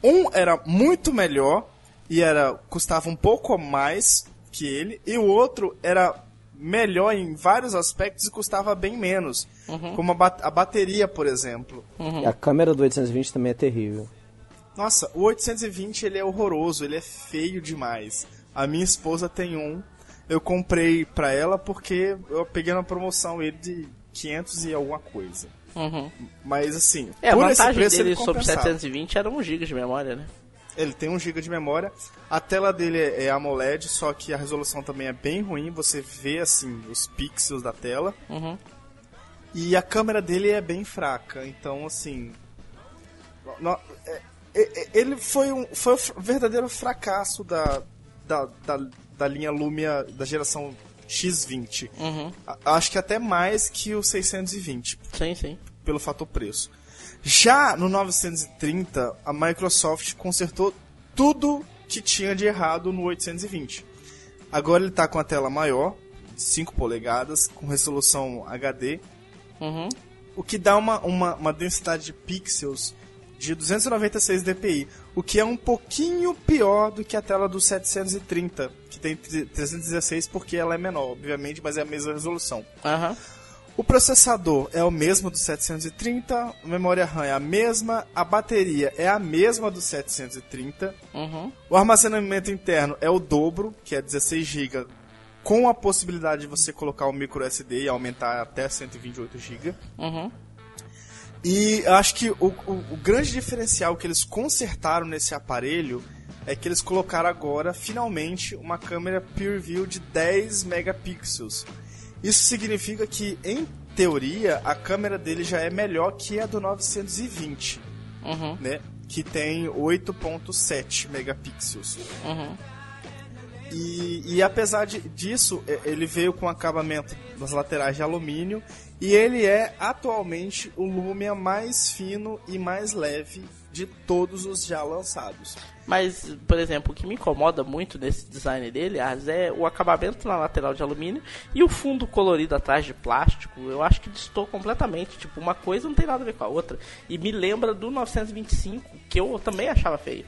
um era muito melhor e era custava um pouco mais que ele, e o outro era melhor em vários aspectos e custava bem menos. Uhum. Como a, ba- a bateria, por exemplo. E a câmera do 820 também é terrível. Nossa, o 820 ele é horroroso, ele é feio demais. A minha esposa tem um. Eu comprei pra ela porque eu peguei na promoção ele de 500 e alguma coisa. Uhum. Mas assim, É, a por esse vantagem preço dele ele sobre compensava. 720 era 1 GB de memória, né? Ele tem 1 GB de memória. A tela dele é é AMOLED, só que a resolução também é bem ruim. Você vê assim os pixels da tela. Uhum. E a câmera dele é bem fraca. Então, assim. no- é- é- é- ele foi um, foi um verdadeiro fracasso da, da, da, da linha Lumia da geração X20. Uhum. A- Acho que até mais que o 620 Sim, sim. pelo fator preço. Já no 930, a Microsoft consertou tudo que tinha de errado no 820. Agora ele está com a tela maior, de 5 polegadas, com resolução HD, Uhum. o que dá uma, uma, uma densidade de pixels de 296 dpi, o que é um pouquinho pior do que a tela do 730, que tem 316 porque ela é menor, obviamente, mas é a mesma resolução. Aham. O processador é o mesmo do 730, a memória RAM é a mesma, a bateria é a mesma do 730, Uhum. o armazenamento interno é o dobro, que é 16 GB, com a possibilidade de você colocar o micro SD e aumentar até 128 GB. Uhum. E acho que o, o- o grande diferencial que eles consertaram nesse aparelho é que eles colocaram agora, finalmente, uma câmera Peer View de 10 megapixels. Isso significa que, em teoria, a câmera dele já é melhor que a do 920, Uhum. né? Que tem 8.7 megapixels. Uhum. E, e apesar de- disso, e- ele veio com acabamento nas laterais de alumínio e ele é atualmente o Lumia mais fino e mais leve de todos os já lançados. Mas, por exemplo, o que me incomoda muito nesse design dele, é o acabamento na lateral de alumínio e o fundo colorido atrás de plástico. Eu acho que distou completamente. Tipo, uma coisa não tem nada a ver com a outra. E me lembra do 925, que eu também achava feio.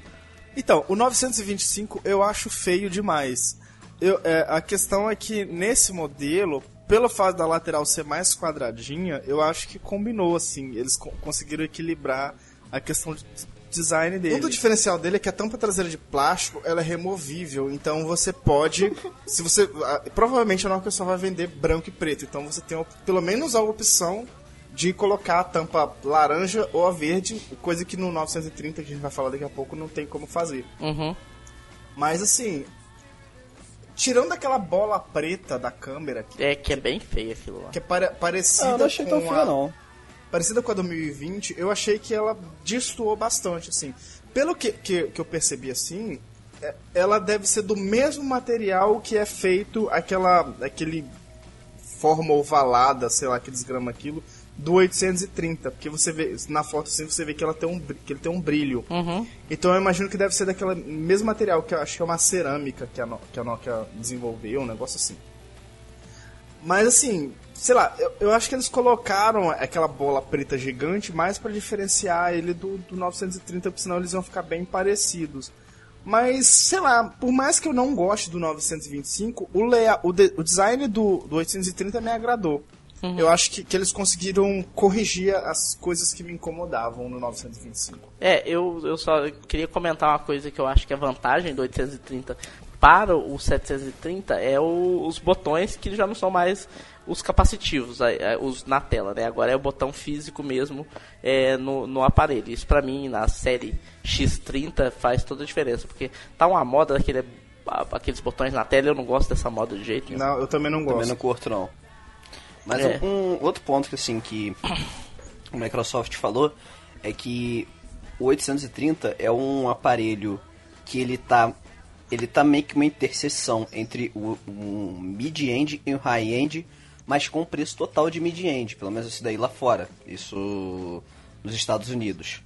Então, o 925 eu acho feio demais. Eu- é, a questão é que nesse modelo, pelo fato da lateral ser mais quadradinha, eu acho que combinou assim. Eles co- conseguiram equilibrar a questão de design dele. Um do diferencial dele é que a tampa traseira de plástico ela é removível, então você pode, se você, provavelmente a nova pessoa vai vender branco e preto, então você tem pelo menos a opção de colocar a tampa laranja ou a verde, coisa que no 930 que a gente vai falar daqui a pouco não tem como fazer. Uhum. Mas assim, tirando aquela bola preta da câmera que, É que é bem feio aquilo lá. que é pare- parecida Ah, não achei com tão a, não. Parecida com a 2020, eu achei que ela destoou bastante, assim. Pelo que, que, que eu percebi, assim, é- ela deve ser do mesmo material que é feito aquela, aquele forma ovalada, sei lá que desgrama aquilo, do 830, porque você vê, na foto assim, você vê que, ela tem um, que ele tem um brilho. Uhum. Então eu imagino que deve ser daquele mesmo material, que eu acho que é uma cerâmica que a, que a Nokia desenvolveu, um negócio assim. Mas assim, sei lá, eu, eu acho que eles colocaram aquela bola preta gigante mais pra diferenciar ele do, do 930, porque senão eles iam ficar bem parecidos. Mas, sei lá, por mais que eu não goste do 925, o, lea, o, de- o design do, do 830 me agradou. Eu acho que, que eles conseguiram corrigir as coisas que me incomodavam no 925. É, eu, eu só queria comentar uma coisa que eu acho que é vantagem do 830 para o 730 é o- os botões que já não são mais os capacitivos, a- os na tela, né? Agora é o botão físico mesmo é, no, no aparelho. Isso pra mim, na série X30, faz toda a diferença, porque tá uma moda daquele, a- aqueles botões na tela, eu não gosto dessa moda de jeito nenhum. Não, eu também não gosto. Também não curto, não. Mas É. um outro ponto que assim que o Microsoft falou é que o 830 é um aparelho que ele tá ele tá meio que uma interseção entre o um mid-end e o high-end, mas com preço total de mid-end, pelo menos isso daí lá fora, isso nos Estados Unidos.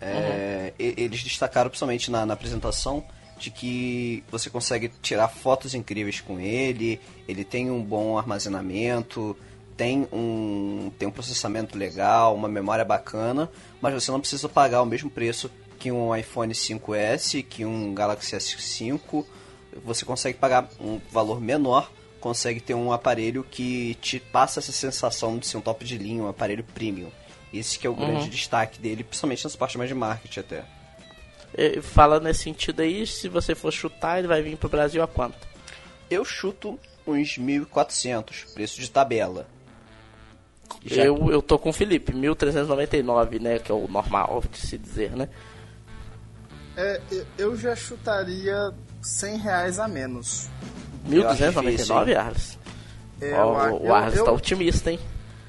É, e- Eles destacaram principalmente na, na apresentação de que você consegue tirar fotos incríveis com ele, ele tem um bom armazenamento, tem um, tem um processamento legal, uma memória bacana, mas você não precisa pagar o mesmo preço que um iPhone 5S, que um Galaxy S5. Você consegue pagar um valor menor, consegue ter um aparelho que te passa essa sensação de ser um top de linha, um aparelho premium. Esse que é o grande destaque dele, principalmente nessa parte mais de marketing até. É, Fala nesse sentido aí, se você for chutar, ele vai vir pro Brasil a quanto? Eu chuto uns 1.400, preço de tabela. Já- Eu, eu tô com o Felipe, 1399, né? Que é o normal de se dizer, né? É, eu- eu já chutaria 100 reais a menos. 1299, Arles? É, Ó, eu- o Arles eu- tá otimista, hein?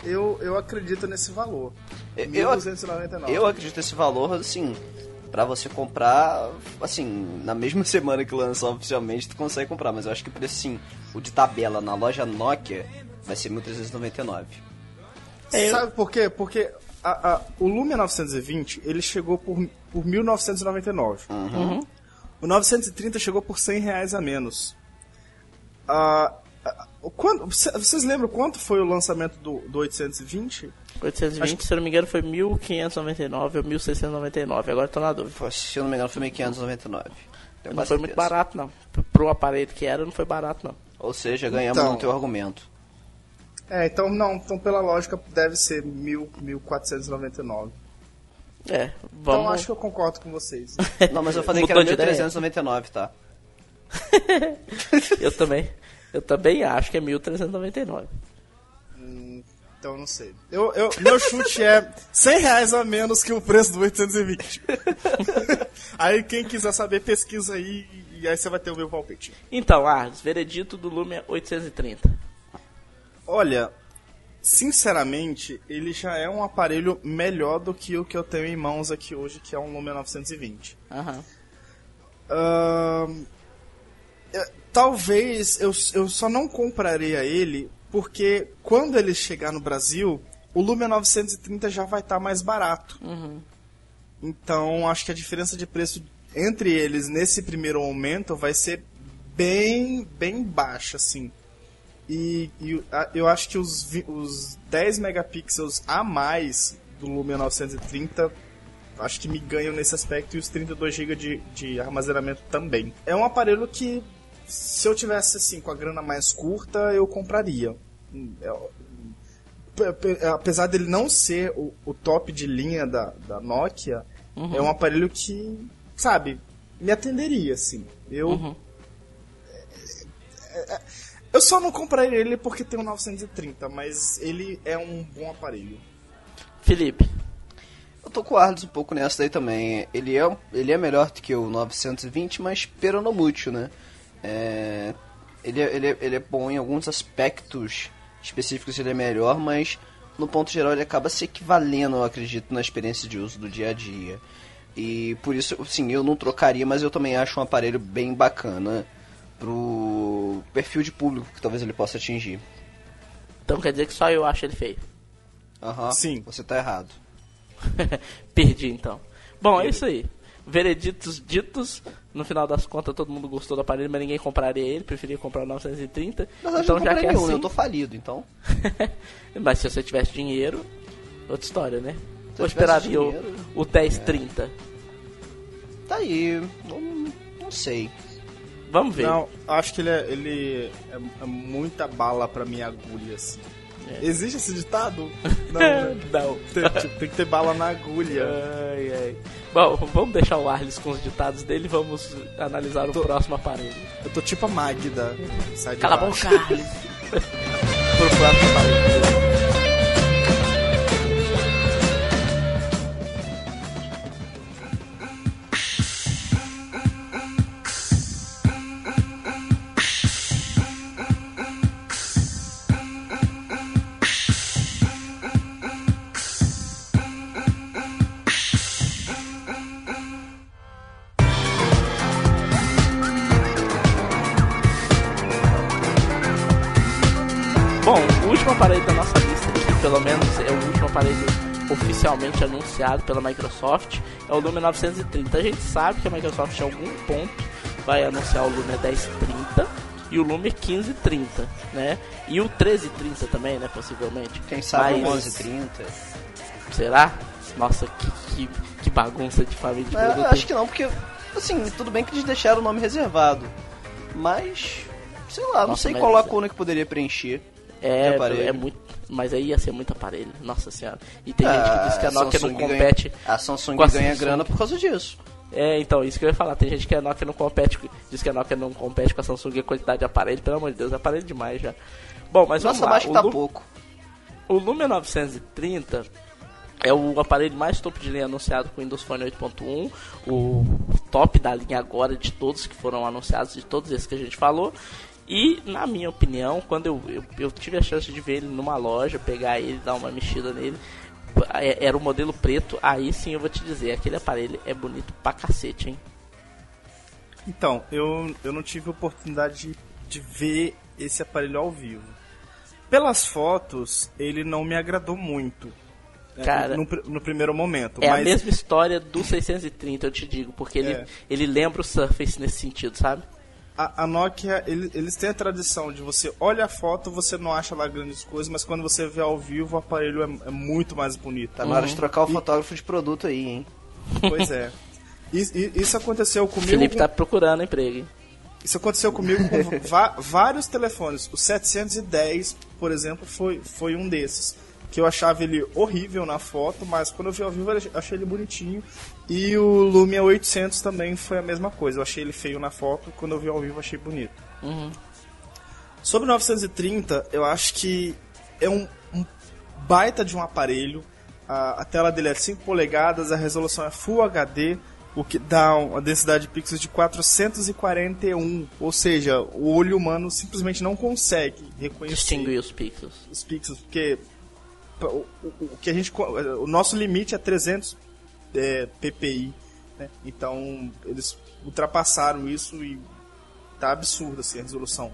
Eu, eu acredito nesse valor. Eu- 1299. Eu acredito nesse valor, assim, pra você comprar, assim, na mesma semana que lançar oficialmente, tu consegue comprar. Mas eu acho que o preço, assim, o de tabela na loja Nokia vai ser 1.399. É, eu- Sabe por quê? Porque a- a- o Lumia 920 ele chegou por, por 1999. O 930 chegou por 100 reais a menos. O quanto- cê- vocês lembram quanto foi o lançamento do, do 820? 820, que... se eu não me engano, foi 1599 ou 1699. Agora tô na dúvida. Se eu não me engano, foi 1599. Tenho não foi muito barato, não. Pro aparelho que era, não foi barato, não. Ou seja, ganhamos então, no teu argumento. É, então não, então pela lógica deve ser 1499. É, vamos... Então acho que eu concordo com vocês. não, mas eu falei que era 1399, tá? eu também. Eu também acho que é 1399. Hum, então não sei. Eu, eu, meu chute é 100 reais a menos que o preço do 820. aí quem quiser saber, pesquisa aí e aí você vai ter o meu palpite. Então, Arles, veredito do Lumia 830. Olha, sinceramente, ele já é um aparelho melhor do que o que eu tenho em mãos aqui hoje, que é um Lumia 920. Aham. Uh, talvez eu, eu só não compraria ele porque quando ele chegar no Brasil, o Lumia 930 já vai estar tá mais barato. Uhum. Então, acho que a diferença de preço entre eles nesse primeiro momento vai ser bem, bem baixa, assim. E, e eu acho que os, os 10 megapixels a mais do Lumia 930 acho que me ganham nesse aspecto e os 32 GB de, de armazenamento também. É um aparelho que se eu tivesse assim com a grana mais curta, eu compraria. É, apesar dele não ser o, o top de linha da, da Nokia, uhum. é um aparelho que, sabe, me atenderia, assim. Eu. Uhum. É, é, eu só não compraria ele porque tem um 930, mas ele é um bom aparelho. Felipe. Eu tô com o Arles um pouco nessa daí também. Ele é, ele é melhor do que o 920, mas peronomútil, né? É, ele, é, ele, é, ele é bom em alguns aspectos específicos, ele é melhor, mas no ponto geral ele acaba se equivalendo, eu acredito, na experiência de uso do dia a dia. E por isso, sim, eu não trocaria, mas eu também acho um aparelho bem bacana pro perfil de público que talvez ele possa atingir. Então quer dizer que só eu acho ele feio? Aham. Uhum, sim. Você tá errado. Perdi então. Bom, é isso aí. Vereditos ditos, no final das contas todo mundo gostou do aparelho, mas ninguém compraria ele, preferia comprar o 930. Mas então já que é nenhum, assim... eu tô falido, então. mas se você tivesse dinheiro, outra história, né? Se eu esperaria o, o 1030. É. Tá aí, não, não sei. Vamos ver. Não, acho que ele é, ele é, é muita bala pra minha agulha, assim. É. Existe esse ditado? Não. Né? Não. Tem, tipo, tem, que ter bala na agulha. Ai, ai. Bom, vamos deixar o Arles com os ditados dele e vamos analisar tô, o próximo aparelho. Eu tô tipo a Magda. Sai Cala a boca, Arles. Pro próximo aparelho. Anunciado pela Microsoft, é o Lumia 930. A gente sabe que a Microsoft em algum ponto vai anunciar o Lumia 1030 e o Lumia 1530, né? E o 1330 também, né, possivelmente. Quem sabe Mas... o 1130. Será? Nossa, que, que, que bagunça de família de é, Acho que não, porque, assim, tudo bem que eles deixaram o nome reservado, mas, sei lá, Nossa, não sei qual lacuna que poderia preencher. É, é muito. Mas aí ia ser muito aparelho, nossa senhora. E tem ah, gente que diz que a Nokia Samsung não compete. Ganha, a Samsung ganha Samsung. grana por causa disso. É, então, isso que eu ia falar. Tem gente que a Nokia não compete. Diz que a Nokia não compete com a Samsung a quantidade de aparelho. Pelo amor de Deus, é aparelho demais já. Bom, mas Nossa, vamos lá. que tá Lu... pouco. O Lumia 930 é o aparelho mais top de linha anunciado com o Windows Phone 8.1, o top da linha agora de todos que foram anunciados, de todos esses que a gente falou. E, na minha opinião, quando eu, eu, eu, tive a chance de ver ele numa loja, pegar ele, dar uma mexida nele, é, era o modelo preto, aí sim eu vou te dizer, aquele aparelho é bonito pra cacete, hein? Então, eu, eu não tive oportunidade de, de ver esse aparelho ao vivo. Pelas fotos, ele não me agradou muito. Né, Cara, no, no, primeiro momento. É mas... a mesma história do 630, eu te digo, porque ele, é. ele lembra o Surface nesse sentido, sabe? A, a Nokia, ele, eles têm a tradição de você olha a foto, você não acha lá grandes coisas, mas quando você vê ao vivo, o aparelho é, é muito mais bonito. Tá na hora de trocar o fotógrafo de produto aí, hein? Pois é. E- e- Isso aconteceu comigo. Felipe tá procurando emprego, hein? Isso aconteceu comigo com vários telefones. O 710, por exemplo, foi, foi um desses. Que eu achava ele horrível na foto, mas quando eu vi ao vivo eu achei ele bonitinho. E o Lumia 800 também foi a mesma coisa. Eu achei ele feio na foto, quando eu vi ao vivo eu achei bonito. Sobre o 930, eu acho que é um, um baita de um aparelho. A, a tela dele é 5 polegadas, a resolução é Full HD, o que dá uma densidade de pixels de 441. Ou seja, o olho humano simplesmente não consegue reconhecer Distinguir os pixels. os pixels, porque o, o- que a gente, co- o nosso limite é 300 é, ppi, né? então eles ultrapassaram isso e tá absurdo assim, a resolução.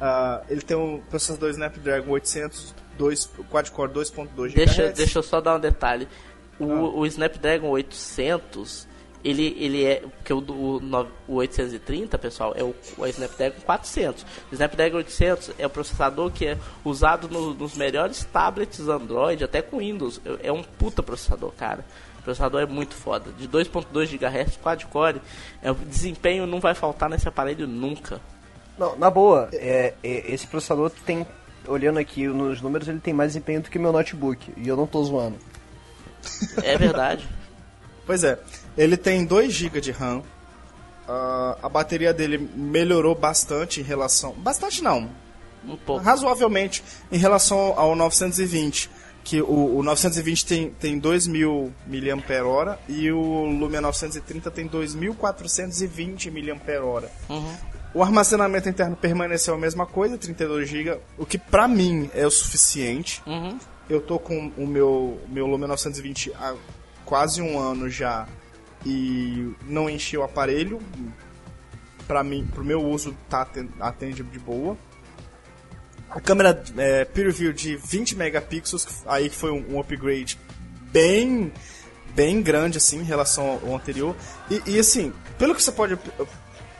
Ah, ele tem um processador Snapdragon 800 2, quad-core 2.2 Deixa, GHz. deixa eu só dar um detalhe. O, Ah. o Snapdragon 800, ele, ele é. Porque o, do- o, o 830, pessoal, é o, o Snapdragon 400. O Snapdragon 800 é o processador que é usado no- nos melhores tablets Android, até com Windows. É é um puta processador, cara. O processador é muito foda. De 2.2 GHz, quad-core, é, o desempenho não vai faltar nesse aparelho nunca. Não, na boa, é, é, esse processador tem, olhando aqui nos números, ele tem mais desempenho do que meu notebook. E eu não tô zoando. É verdade. Pois é, ele tem 2 GB de RAM. Ah, a bateria dele melhorou bastante em relação. Bastante não, Um pouco. razoavelmente em relação ao 920. Que o, o 920 tem, tem 2.000 mAh e o Lumia 930 tem 2.420 mAh. Uhum. O armazenamento interno permaneceu a mesma coisa, 32 GB, o que pra mim é o suficiente. Uhum. Eu tô com o meu, meu Lumia 920 há quase um ano já e não enchi o aparelho. Pra mim, pro meu uso, tá aten- atende de boa. A câmera é, Peer View de 20 megapixels, aí que foi um, um upgrade bem bem grande assim em relação ao anterior. E, e, assim, pelo que você pode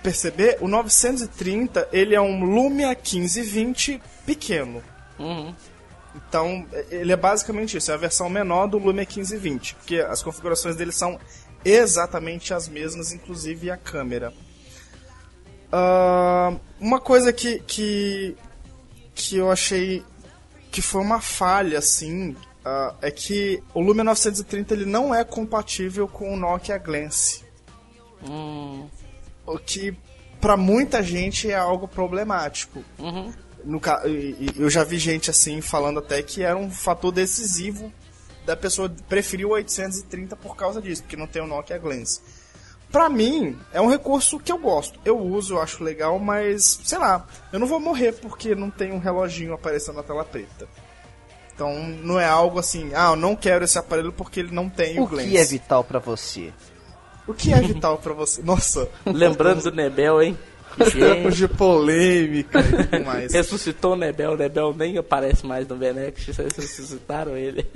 perceber, o 930 ele é um Lumia 1520 pequeno. Uhum. Então, ele é basicamente isso, é a versão menor do Lumia 1520, porque as configurações dele são exatamente as mesmas, inclusive a câmera. Ah, uma coisa que, que, que eu achei que foi uma falha, assim, ah, é que o Lumia 930 ele não é compatível com o Nokia Glance. Hum. O que, pra muita gente, é algo problemático. Uhum. No eu já vi gente assim falando até que era um fator decisivo da pessoa preferir o 830 por causa disso, porque não tem o Nokia Glance. Pra mim, é um recurso que eu gosto. Eu uso, eu acho legal, mas sei lá, eu não vou morrer porque não tem um reloginho aparecendo na tela preta. Então não é algo assim, ah, eu não quero esse aparelho porque ele não tem o, O Glance. que é vital pra você? O que é vital pra você? Nossa, Lembrando do Nebel, hein? Tempos de polêmica e tudo mais. Ressuscitou o Nebel, o Nebel nem aparece mais no Benex, vocês ressuscitaram ele.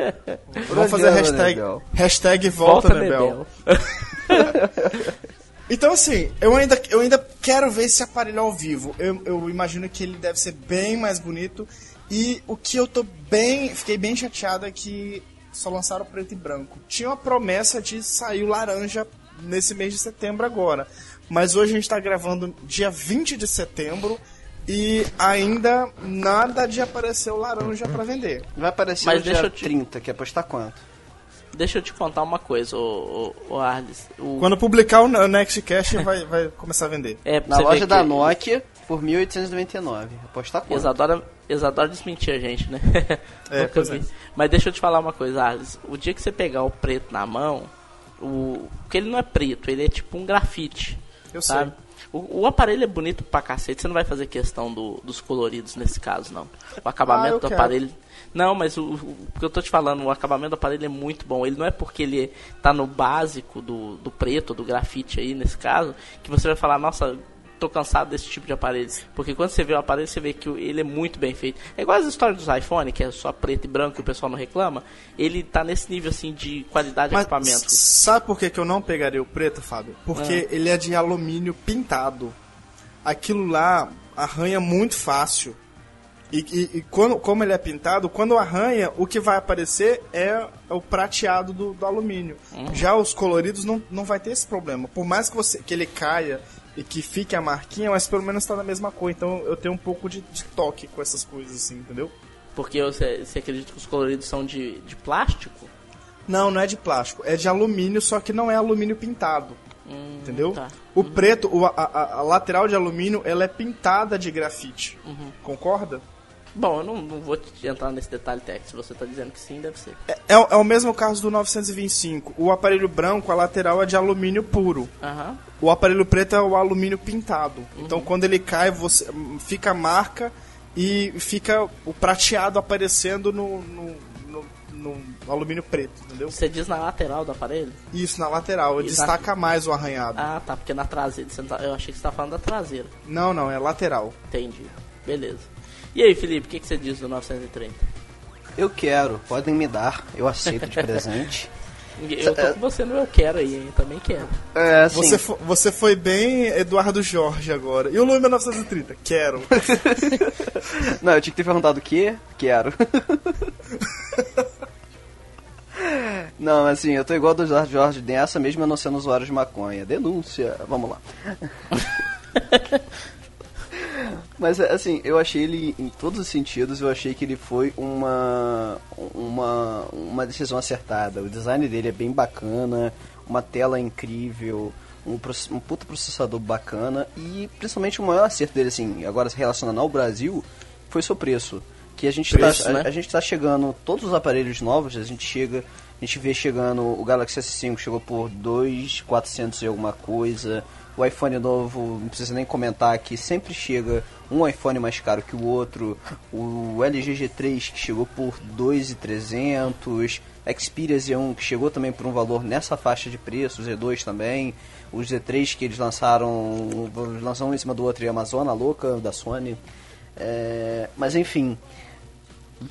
Vamos fazer hashtag, Nebel. hashtag volta, Nebel. Então, assim, eu ainda, eu ainda quero ver esse aparelho ao vivo. Eu, eu imagino que ele deve ser bem mais bonito. E o que eu tô bem. Fiquei bem chateado é que só lançaram preto e branco. Tinha uma promessa de sair o laranja nesse mês de setembro agora. Mas hoje a gente tá gravando dia 20 de setembro. E ainda nada de aparecer o laranja pra vender. Vai aparecer Mas no deixa dia eu te- 30, quer apostar quanto? Deixa eu te contar uma coisa, o, o, Arles. O, Quando publicar o Nextcast vai, vai começar a vender. é, Na loja da que- Nokia, por 1.899. Apostar quanto? Isadora, Isadora desmentir a gente, né? É, Nunca pois vi. é. Mas deixa eu te falar uma coisa, Arles. O dia que você pegar o preto na mão, o. Porque ele não é preto, ele é tipo um grafite. Eu sabe? O, o aparelho é bonito pra cacete, você não vai fazer questão do- dos coloridos nesse caso, não. O acabamento Ah, do quero. aparelho. Não, mas o, o, o que eu tô te falando, o acabamento do aparelho é muito bom. Ele não é porque ele tá no básico do, do preto, do grafite aí, nesse caso, que você vai falar, nossa, tô cansado desse tipo de aparelho. Porque quando você vê o aparelho, você vê que ele é muito bem feito. É igual as histórias dos iPhone, que é só preto e branco e o pessoal não reclama. Ele tá nesse nível assim de qualidade de Mas equipamento. sabe por que, que eu não pegaria o preto, Fábio? Porque ele é de alumínio pintado. aquilo lá arranha muito fácil. E, e, e quando, como ele é pintado, quando arranha, o que vai aparecer é o prateado do, do alumínio. Uhum. Já os coloridos não, não vai ter esse problema. Por mais que, você, que ele caia e que fique a marquinha, mas pelo menos está na mesma cor. Então eu tenho um pouco de, de toque com essas coisas, assim, entendeu? Porque você, você acredita que os coloridos são de, de plástico? Não, não é de plástico. É de alumínio, só que não é alumínio pintado. Hum, entendeu? Tá. O uhum. preto, o, a, a, lateral de alumínio, ela é pintada de grafite. Uhum. Concorda? Bom, eu não, não vou entrar nesse detalhe técnico. Se você está dizendo que sim, deve ser. É, é, é, o mesmo caso do 925. O aparelho branco, a lateral é de alumínio puro. Uhum. O aparelho preto é o alumínio pintado. Uhum. Então, quando ele cai, você fica a marca e fica o prateado aparecendo no, no, no, no alumínio preto, entendeu? Você diz na lateral do aparelho? Isso, na lateral. Ele destaca na... mais o arranhado. Ah, tá. Porque na traseira. Tá... Eu achei que você estava falando da traseira. Não, não. É lateral. Entendi. Beleza. E aí, Felipe, o que, que você diz do 930? Eu quero. Podem me dar. Eu aceito de presente. Eu tô com você no eu quero aí, hein? Também quero. É, assim... você, foi, você foi bem Eduardo Jorge agora. E o Lume 1930? Quero. Não, eu tinha que ter perguntado o quê? Quero. Não, assim, eu tô igual do Jorge Jorge nessa, mesmo eu não sendo usuário de maconha. Denúncia. Vamos lá. Mas assim, eu achei ele, em todos os sentidos, eu achei que ele foi uma, uma, uma decisão acertada. O design dele é bem bacana, uma tela incrível, um, um puta processador bacana e principalmente o maior acerto dele, assim, agora se relacionando ao Brasil, foi seu preço. Que a gente tá, preço, tá, né? a, a, gente tá chegando, todos os aparelhos novos, a gente chega, a gente vê chegando, o Galaxy S5 chegou por 2.400 e alguma coisa, o iPhone novo, não precisa nem comentar aqui, sempre chega um iPhone mais caro que o outro. O LG G3 que chegou por 2.300, Xperia Z1 que chegou também por um valor nessa faixa de preço, o Z2 também. O Z3 que eles lançaram, lançaram um em cima do outro e a Amazona louca da Sony. É, mas enfim,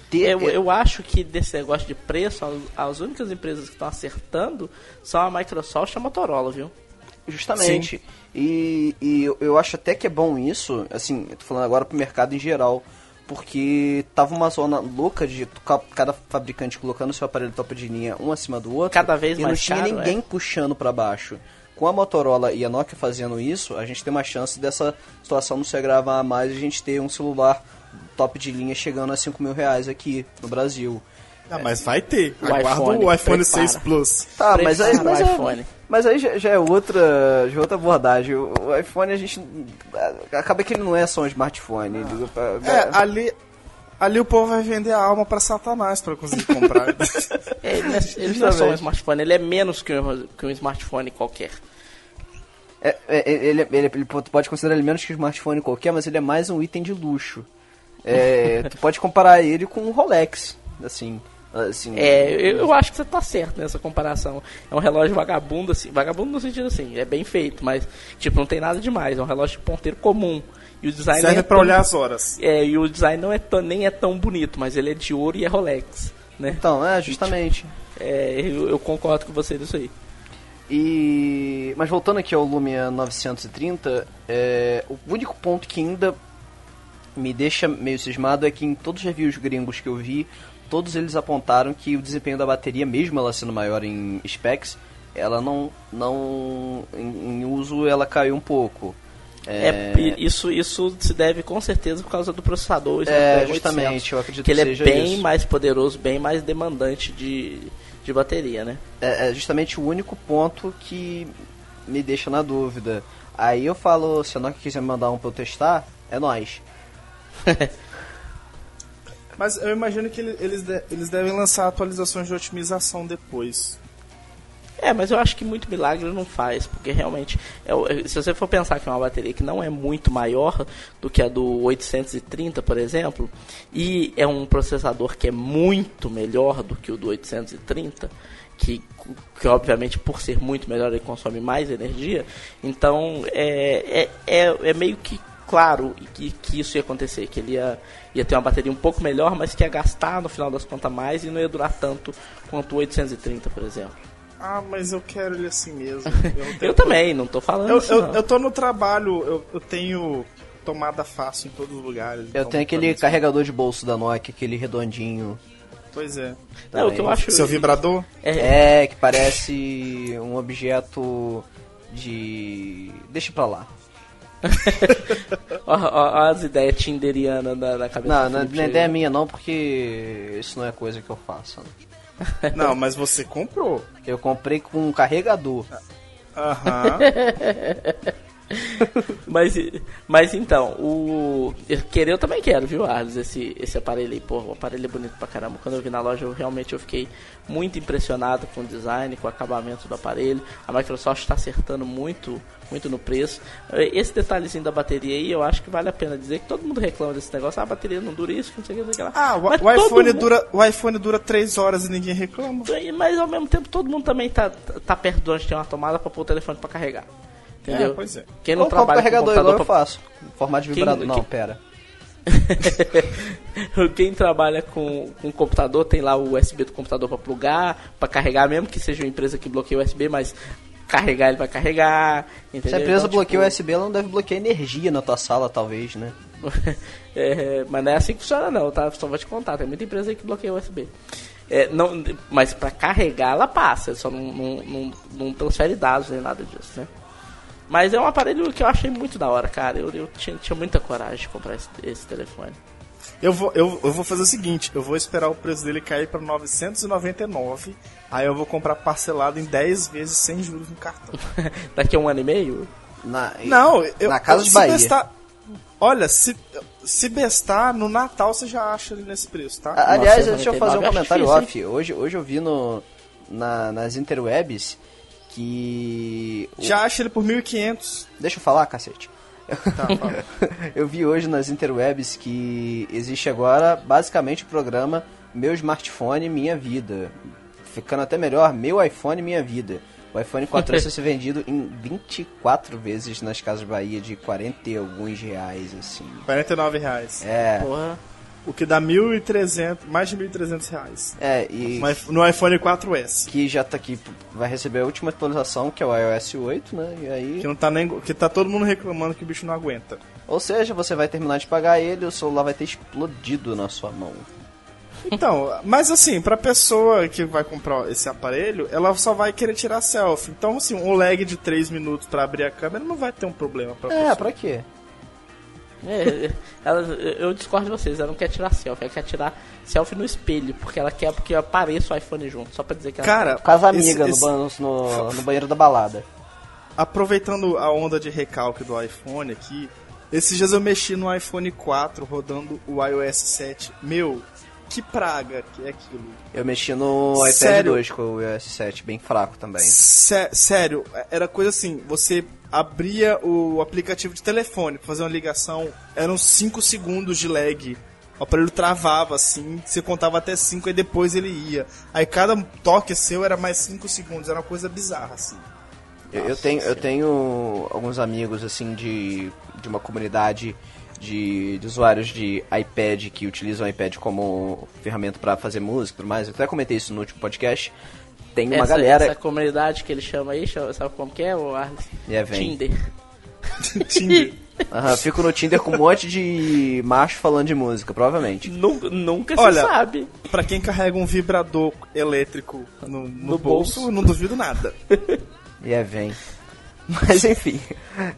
ter... Eu, eu, acho que desse negócio de preço, as, únicas empresas que estão acertando são a Microsoft e a Motorola, viu? Justamente. E, e eu, eu, acho até que é bom isso, assim, eu tô falando agora pro mercado em geral, porque tava uma zona louca de cada fabricante colocando seu aparelho top de linha um acima do outro. Cada vez e mais não tinha caro, ninguém é? puxando para baixo. Com a Motorola e a Nokia fazendo isso, a gente tem uma chance dessa situação não se agravar mais e a gente ter um celular top de linha chegando a 5 mil reais aqui no Brasil. Ah, mas vai ter. O Aguardo iPhone, o iPhone prepara. 6 Plus. Tá, mas aí, mas, é, mas aí já, já, é outra, já é outra abordagem. O, o, iPhone a gente. Acaba que ele não é só um smartphone. Ah. É, ali. Ali o povo vai vender a alma para Satanás para conseguir comprar. é, ele, é, ele não é só um smartphone, ele é menos que um, que um smartphone qualquer. É, é, ele, ele, ele, pode considerar ele menos que um smartphone qualquer, mas ele é mais um item de luxo. É, tu pode comparar ele com um Rolex, assim. Assim, é, eu, eu, acho que você tá certo nessa comparação. É um relógio vagabundo, assim, vagabundo no sentido assim, é bem feito, mas tipo, não tem nada demais, é um relógio de ponteiro comum. E o design Serve é pra tão, olhar as horas. É, e o design não é tão, nem é tão bonito, mas ele é de ouro e é Rolex, né? Então, é, justamente. É, eu, eu concordo com você nisso aí. E mas voltando aqui ao Lumia 930, é, o único ponto que ainda me deixa meio cismado é que em todos os reviews gringos que eu vi, todos eles apontaram que o desempenho da bateria, mesmo ela sendo maior em specs, ela não, não em, em uso ela caiu um pouco. É, é, isso, isso se deve com certeza por causa do processador. É, justamente, eu acredito que ele é bem isso. mais poderoso, bem mais demandante de, de bateria, né? É, é justamente o único ponto que me deixa na dúvida. Aí eu falo, se a Nokia quiser me mandar um pra eu testar, é nós. Mas eu imagino que eles, eles devem lançar atualizações de otimização depois. É, mas eu acho que muito milagre não faz, porque realmente, é, se você for pensar que é uma bateria que não é muito maior do que a do 830, por exemplo, e é um processador que é muito melhor do que o do 830, que, que obviamente por ser muito melhor ele consome mais energia, então é, é, é, é meio que claro que, que isso ia acontecer, que ele ia, ia ter uma bateria um pouco melhor, mas que ia gastar no final das contas mais e não ia durar tanto quanto o 830, por exemplo. Ah, mas eu quero ele assim mesmo. Eu, eu também, não tô falando eu, isso, eu, não. eu tô no trabalho, eu, eu tenho tomada fácil em todos os lugares. Eu então tenho aquele mim, carregador de bolso da Nokia, aquele redondinho. Pois é. Não, o que eu acho... Seu vibrador? É, É, que parece um objeto de. Deixa pra lá. ó as ideias tinderianas na, na cabeça Não, não, Felipe não é ideia minha não, porque isso não é coisa que eu faço. né? Não, mas você comprou. Eu comprei com um carregador. Aham. Mas, mas então, o. eu Querer eu também quero, viu, Arles, esse, esse aparelho aí. Pô, o aparelho é bonito pra caramba. Quando eu vi na loja, eu realmente eu fiquei muito impressionado com o design, com o acabamento do aparelho. A Microsoft está acertando muito, muito no preço. Esse detalhezinho da bateria aí, eu acho que vale a pena dizer que todo mundo reclama desse negócio. Ah, a bateria não dura isso, não sei o que, não sei o que lá. Ah, o, o iPhone mundo- dura, o iPhone dura 3 horas e ninguém reclama. Mas ao mesmo tempo, todo mundo também tá, tá perto de onde tem uma tomada pra pôr o telefone pra carregar. Entendeu? É, pois é. Quem não Ou trabalha com carregador computador igual eu pra faço. Formato de Quem- vibrador. Não, quem- pera. Quem trabalha com, com computador tem lá o USB do computador para plugar, para carregar, mesmo que seja uma empresa que bloqueia o USB, mas carregar ele vai carregar. Entendeu? Se a empresa Então, bloqueia o tipo, USB, ela não deve bloquear energia na tua sala, talvez, né? é, mas não é assim que funciona não, tá? Só vou te contar, tem muita empresa aí que bloqueia o USB. É, não, mas para carregar ela passa, só não, não, não, não transfere dados nem nada disso, né? Mas é um aparelho que eu achei muito da hora, cara. Eu, eu tinha, tinha muita coragem de comprar esse, esse telefone. Eu vou, eu, eu vou fazer o seguinte, eu vou esperar o preço dele cair pra 999, aí eu vou comprar parcelado em 10 vezes sem juros no cartão. Daqui a um ano e meio, Na, Não, eu, na casa eu- de se Bahia. bestar- olha, se, se bestar, no Natal você já acha ele nesse preço, tá? Aliás, Nossa, deixa eu fazer um 99 acho comentário difícil, off. Hoje, hoje eu vi no, na, nas interwebs que. o- Já acha ele por 1.500. Deixa eu falar, cacete. Tá, fala. eu vi hoje nas interwebs que existe agora basicamente o programa Meu Smartphone Minha Vida. Ficando até melhor, Meu iPhone Minha Vida. O iPhone 4S vai ser vendido em 24 vezes nas Casas Bahia de 40 e alguns reais, assim. 49 reais. É, porra. O que dá 1.300, mais de 1.300 reais. é, e No iPhone- No iPhone 4S. que já tá aqui, vai receber a última atualização, que é o iOS 8, né? E aí, Que não tá nem. Que tá todo mundo reclamando que o bicho não aguenta. ou seja, você vai terminar de pagar ele, o celular vai ter explodido na sua mão. Então, mas assim, pra pessoa que vai comprar esse aparelho, ela só vai querer tirar selfie. Então, assim, um lag de 3 minutos pra abrir a câmera não vai ter um problema pra É, pessoa. pra quê? É, ela, eu discordo de vocês, ela não quer tirar selfie, ela quer tirar selfie no espelho, porque ela quer porque apareça o iPhone junto, só pra dizer que ela Cara, Com as amigas esse- no, no, no banheiro da balada. aproveitando a onda de recalque do iPhone aqui, esses dias eu mexi no iPhone 4 rodando o iOS 7. Meu, que praga que é aquilo. Eu mexi no iPad Sério? 2 com o iOS 7, bem fraco também. Sé- sério, era coisa assim, você abria o aplicativo de telefone pra fazer uma ligação, eram 5 segundos de lag. O aparelho travava assim, você contava até 5 e depois ele ia. Aí cada toque seu era mais 5 segundos, era uma coisa bizarra assim. Eu, eu tenho, eu tenho alguns amigos, assim, de, de uma comunidade de, de usuários de iPad que utilizam o iPad como ferramenta pra fazer música e tudo mais. Eu até comentei isso no último podcast. Tem uma essa, galera... essa comunidade que ele chama aí, sabe como que é, o Arles? É, vem. Tinder. Tinder. Aham, fico no Tinder com um monte de macho falando de música, provavelmente. Nunca, nunca Olha, se sabe. Pra quem carrega um vibrador elétrico no, no No bolso, bolso. não duvido nada. E é, vem. Mas enfim,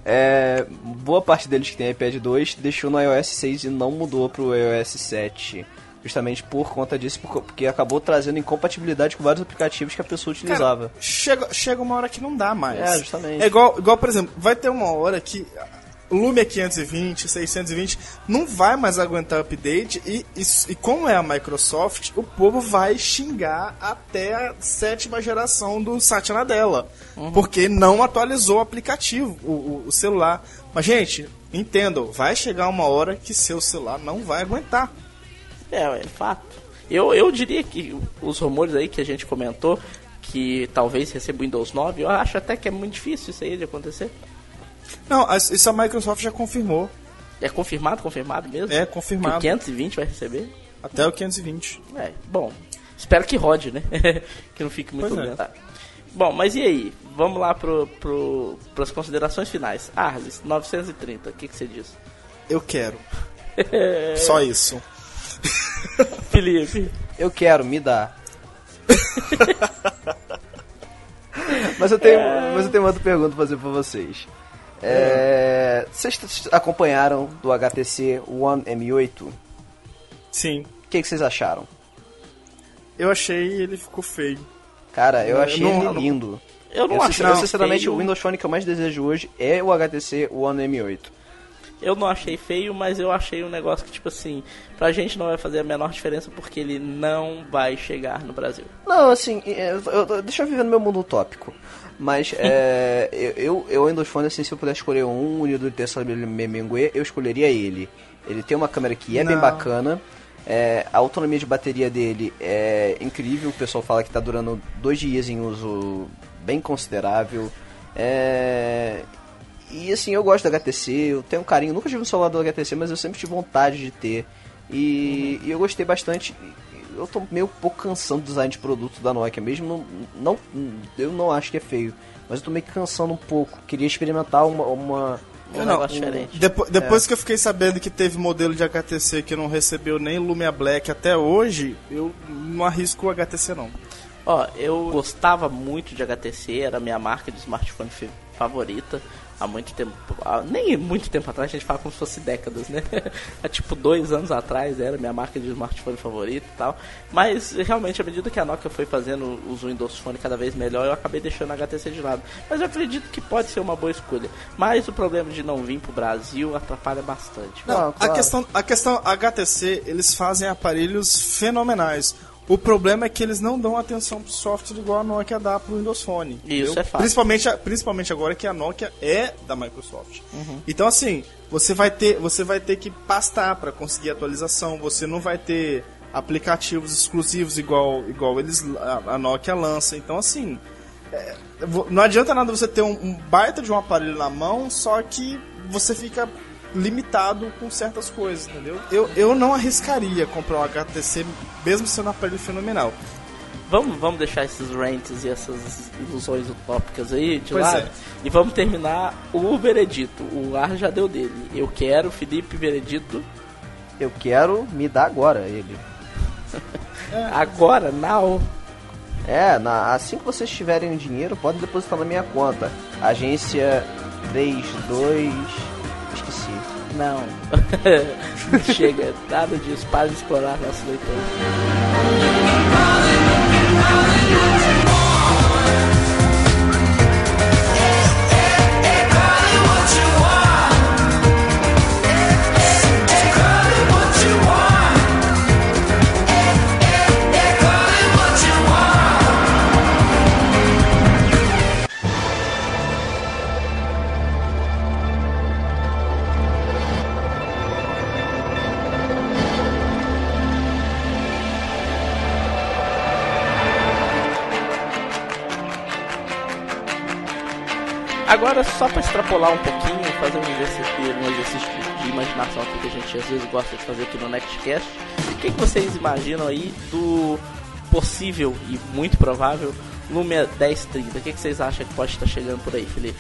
é, boa parte deles que tem iPad 2 deixou no iOS 6 e não mudou pro iOS 7. Justamente por conta disso, por- porque acabou trazendo incompatibilidade com vários aplicativos que a pessoa utilizava. Cara, chega, chega uma hora que não dá mais. É, justamente. É igual, igual, por exemplo, vai ter uma hora que o Lumia 520, 620 não vai mais aguentar update e, e, e como é a Microsoft, o povo vai xingar até a sétima geração do Satya Nadella. Porque não atualizou o aplicativo, o, o- o celular. Mas, gente, entendam, vai chegar uma hora que seu celular não vai aguentar. É, é fato. Eu, eu diria que os rumores aí que a gente comentou, que talvez receba o Windows 9, eu acho até que é muito difícil isso aí de acontecer. Não, as- isso a Microsoft já confirmou. É confirmado, confirmado mesmo? É Que o confirmado. 520 vai receber? Até o 520. É, bom. Espero que rode, né? que não fique muito Pois é. lento. Tá. Bom, mas e aí? Vamos lá pro, pro, pras considerações finais. Arles, 930, o que, que você diz? Eu quero. Só isso. Felipe. Eu quero, me dá. mas, eu tenho, é... mas eu tenho uma outra pergunta pra fazer pra vocês. É, vocês acompanharam do HTC One M8? Sim. O que, que, vocês acharam? Eu achei ele ficou feio. Cara, eu achei eu não, ele lindo. Eu não eu, acho. Eu, sinceramente, feio. o Windows Phone que eu mais desejo hoje é o HTC One M8. Eu não achei feio, mas eu achei um negócio que, tipo assim, pra gente não vai fazer a menor diferença porque ele não vai chegar no Brasil. Não, assim, eu, eu, deixa eu viver no meu mundo utópico. Mas é, eu, eu, Windows Phone, assim, se eu pudesse escolher um unido de Memengue, eu escolheria ele. Ele tem uma câmera que é não. bem bacana. É, a autonomia de bateria dele é incrível. O pessoal fala que está durando dois dias em uso bem considerável. É, e assim, eu gosto da HTC, eu tenho um carinho, nunca tive um celular do HTC, mas eu sempre tive vontade de ter. E, uhum. e eu gostei bastante. Eu tô meio um pouco cansando do design de produto da Nokia, mesmo não, não, eu não acho que é feio, mas eu tô meio cansando um pouco. Queria experimentar uma, uma um não, negócio diferente. Depois, depois é. que eu fiquei sabendo que teve modelo de HTC que não recebeu nem Lumia Black até hoje, eu não arrisco o HTC não. Ó, eu gostava muito de HTC, era a minha marca de smartphone favorita há muito tempo. Há, nem muito tempo atrás, a gente fala como se fosse décadas, né? há tipo dois anos atrás era minha marca de smartphone favorita e tal. Mas realmente, à medida que a Nokia foi fazendo os Windows Phone cada vez melhor, eu acabei deixando a HTC de lado. Mas eu acredito que pode ser uma boa escolha. Mas o problema de não vir pro Brasil atrapalha bastante. Não, claro. a questão, a questão HTC, eles fazem aparelhos fenomenais. O problema é que eles não dão atenção pro software igual a Nokia dá pro Windows Phone. Isso entendeu? é fácil. Principalmente, principalmente agora que a Nokia é da Microsoft. Uhum. Então assim, você vai ter, você vai ter que pastar para conseguir atualização, você não vai ter aplicativos exclusivos igual igual eles a, a Nokia lança. Então assim, é, não adianta nada você ter um, um baita de um aparelho na mão, só que você fica limitado com certas coisas, entendeu? Eu, eu não arriscaria comprar um HTC mesmo sendo um aparelho fenomenal. Vamos, vamos deixar esses rants e essas ilusões utópicas aí de pois lado é. e vamos terminar o veredito. O ar já deu dele. Eu quero, Felipe Veredito. Eu quero me dar agora ele. agora, now. É, na, assim que vocês tiverem dinheiro, podem depositar na minha conta. Agência 32 não. Chega, nada disso. Para de explorar nosso leitor. Agora, só para extrapolar um pouquinho, fazer um exercício, um exercício de imaginação aqui que a gente às vezes gosta de fazer aqui no Nextcast. O que, que vocês imaginam aí do possível e muito provável Lumia 1030? O que, que vocês acham que pode estar chegando por aí, Felipe?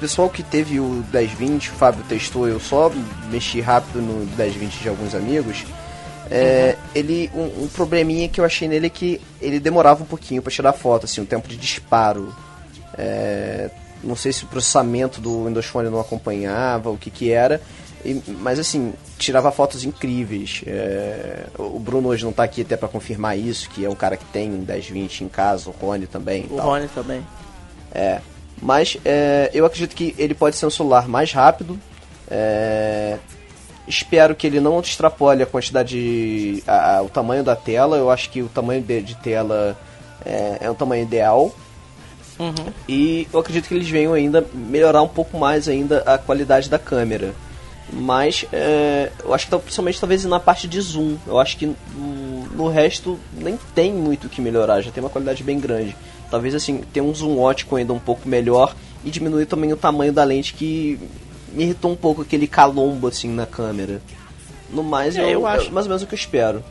pessoal que teve o 1020, o Fábio testou, eu só mexi rápido no 1020 de alguns amigos. É, uhum. ele um, um, probleminha que eu achei nele é que ele demorava um pouquinho para tirar foto, assim, o tempo de disparo. É, não sei se o processamento do Windows Phone não acompanhava, o que que era. E, mas assim, tirava fotos incríveis. É, o Bruno hoje não está aqui até para confirmar isso, que é um cara que tem um 1020 em casa, o Rony também. O Rony também. É. Mas é, eu acredito que ele pode ser um celular mais rápido. É, espero que ele não extrapole a quantidade de, a, o tamanho da tela. Eu acho que o tamanho de, de tela é, é um tamanho ideal. Uhum. E eu acredito que eles venham ainda melhorar um pouco mais ainda a qualidade da câmera. Mas é, eu acho que principalmente talvez na parte de zoom. Eu acho que no, no resto nem tem muito o que melhorar, já tem uma qualidade bem grande. Talvez assim, ter um zoom ótico ainda um pouco melhor e diminuir também o tamanho da lente que me irritou um pouco aquele calombo assim na câmera. No mais, é, eu, eu acho mais ou menos o que eu espero.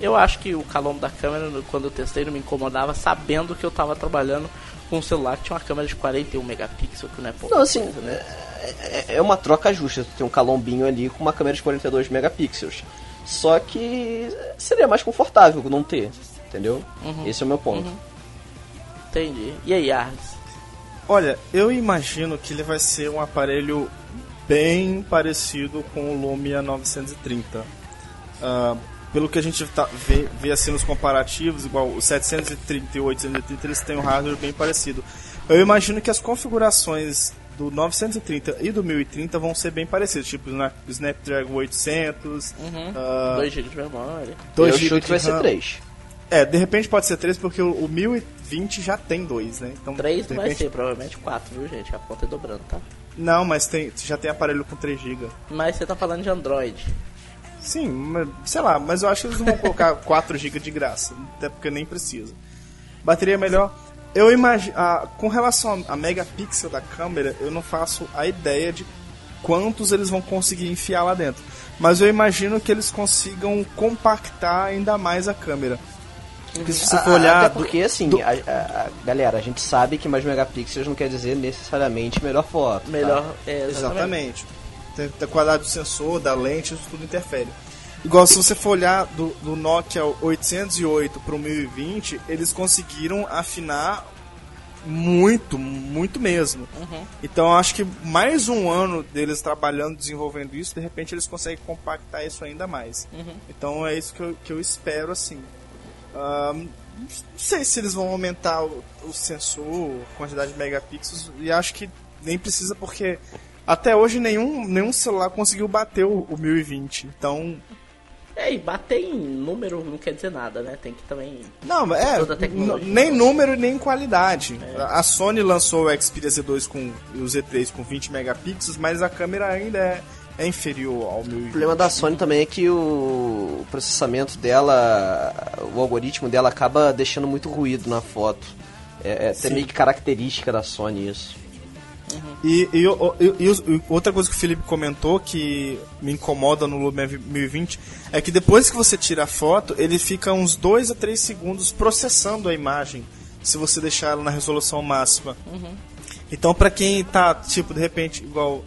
Eu acho que o calombo da câmera, quando eu testei, não me incomodava, sabendo que eu estava trabalhando com um celular que tinha uma câmera de 41 megapixels, que não é pouco. Não, assim, né? é, é uma troca justa. Tu tem um calombinho ali com uma câmera de 42 megapixels. Só que seria mais confortável não ter, entendeu? Uhum. Esse é o meu ponto. Uhum. Entendi. E aí, Arles? Olha, eu imagino que ele vai ser um aparelho bem parecido com o Lumia 930. Uh, pelo que a gente tá, vê, vê assim nos comparativos, igual o 730 e o 830, eles têm um hardware bem parecido. Eu imagino que as configurações do 930 e do 1030 vão ser bem parecidos, tipo o Snapdragon 800, uhum. uh, 2 GB de memória. 2 GB vai ser 3. É, de repente pode ser 3 porque o, o 1020 já tem 2, né? Então, 3 não repente... vai ser, provavelmente 4, viu, gente? A conta é dobrando, tá? Não, mas tem, já tem aparelho com 3 GB. Mas você tá falando de Android. Sim, mas, sei lá, mas eu acho que eles não vão colocar 4 GB de graça, até porque nem precisa. Bateria melhor. Eu imagino, ah, com relação a megapixel da câmera, eu não faço a ideia de quantos eles vão conseguir enfiar lá dentro. Mas eu imagino que eles consigam compactar ainda mais a câmera. Porque se você for olhar. Até porque, assim, do... a, a, a, galera, a gente sabe que mais megapixels não quer dizer necessariamente melhor foto. Melhor, tá? é, exatamente. exatamente. Tem, a qualidade do sensor, da lente, isso tudo interfere. Igual se você for olhar do, do Nokia 808 para o 1020, eles conseguiram afinar muito, muito mesmo. Uhum. Então acho que mais um ano deles trabalhando, desenvolvendo isso, de repente eles conseguem compactar isso ainda mais. Uhum. Então é isso que eu, que eu espero assim. Um, não sei se eles vão aumentar o, o sensor, a quantidade de megapixels, e acho que nem precisa porque até hoje nenhum, nenhum celular conseguiu bater o, o 1020. Então é, e bater em número não quer dizer nada, né? Tem que também. Não, é. Nem número nem qualidade. É. A Sony lançou o Xperia Z2 com o Z3 com 20 megapixels, mas a câmera ainda é, é inferior ao meu. O problema da Sony também é que o processamento dela, o algoritmo dela acaba deixando muito ruído na foto. É, é até meio que característica da Sony isso. Uhum. E, e, e, e, outra coisa que o Felipe comentou que me incomoda no Lumia 1020 é que depois que você tira a foto, ele fica uns 2 a 3 segundos processando a imagem, se você deixar ela na resolução máxima. Uhum. Então, para quem tá, tipo, de repente, igual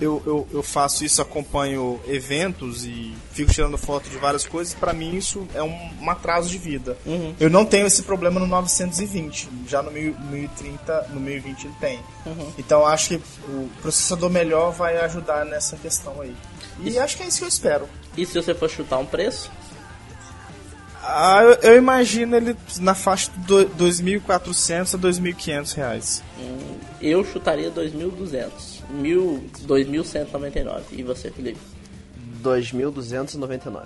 eu, eu, eu, faço isso, acompanho eventos e fico tirando foto de várias coisas, para mim isso é um, um, atraso de vida. Uhum. Eu não tenho esse problema no 920, já no 1030, no 1020 ele tem. Uhum. Então acho que o processador melhor vai ajudar nessa questão aí. E isso. acho que é isso que eu espero. E se você for chutar um preço? Ah, eu, eu imagino ele na faixa de 2.400 a 2.500 reais. Hum, eu chutaria 2.200 mil, 2.199. E você, Felipe? 2.299.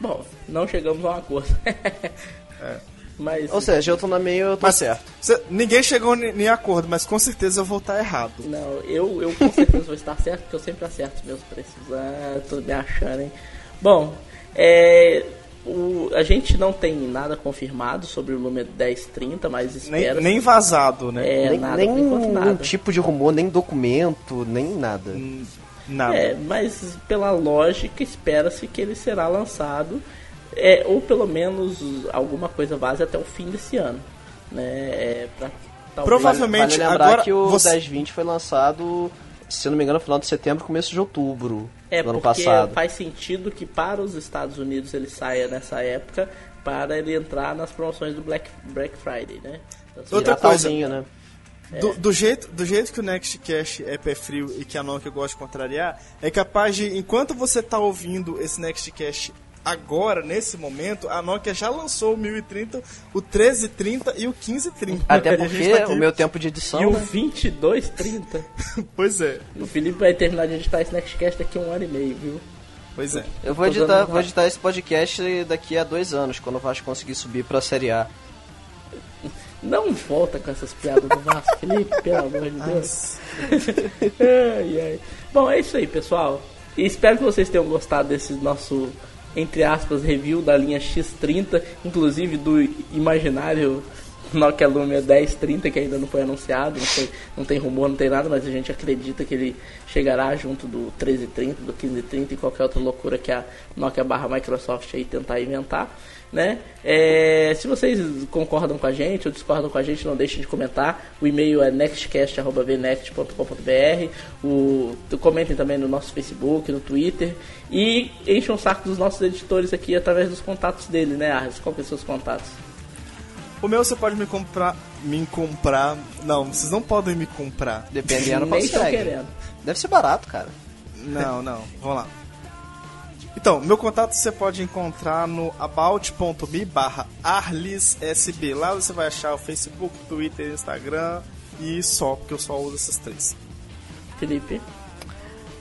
Bom, não chegamos a um acordo. é. Mas, Ou seja, eu tô na meio, eu tô mas, certo. Cê, ninguém chegou em acordo, mas com certeza eu vou estar errado. Não, eu, eu com certeza vou estar certo, porque eu sempre acerto os meus preços. Ah, tô me achando, hein? Bom, é, o, a gente não tem nada confirmado sobre o Lumia 1030, mas espera. Nem, nem vazado, né? É, nem nada, nem um tipo de rumor, nem documento, nem nada. Nada. É, mas pela lógica, espera-se que ele será lançado, é, ou pelo menos alguma coisa vaze até o fim desse ano. Né? É, pra, Provavelmente vale lembrar agora que o você... 1020 foi lançado se não me engano, no final de setembro, começo de outubro é, do ano passado. Faz sentido que para os Estados Unidos ele saia nessa época para ele entrar nas promoções do Black, Black Friday, né? Então, Outra coisa, né? Do, do, jeito, do jeito que o Next Cash é pé frio e que a Nokia gosta de contrariar, é capaz de, enquanto você está ouvindo esse Next Cash agora, nesse momento, a Nokia já lançou o 1030, o 1330 e o 1530. Até porque tá o meu tempo de edição. E o 2230. pois é. O Felipe vai terminar de editar esse Nextcast daqui a um ano e meio, viu? Pois é. Eu vou editar, vou editar esse podcast daqui a dois anos, quando o Vasco conseguir subir pra Série A. Não volta com essas piadas do Vasco, Felipe, pelo amor de Deus. ai, ai. Bom, é isso aí, pessoal. E espero que vocês tenham gostado desse nosso entre aspas, review da linha X30, inclusive do imaginário Nokia Lumia 1030 que ainda não foi anunciado, não, foi, não tem rumor, não tem nada, mas a gente acredita que ele chegará junto do 1330, do 1530 e qualquer outra loucura que a Nokia barra Microsoft aí tentar inventar. Né? É, se vocês concordam com a gente ou discordam com a gente, não deixem de comentar. O e-mail é nextcast.vnet.com.br. O, comentem também no nosso Facebook, no Twitter. E enchem o saco dos nossos editores aqui através dos contatos dele, né, Arles? Qual que são os seus contatos? O meu você pode me comprar. Me comprar. Não, vocês não podem me comprar. Dependendo qual querendo. Deve ser barato, cara. Não, não. Vamos lá. Então, meu contato você pode encontrar no about.me barra arlissb. Lá você vai achar o Facebook, Twitter, Instagram e só, porque eu só uso essas três. Felipe?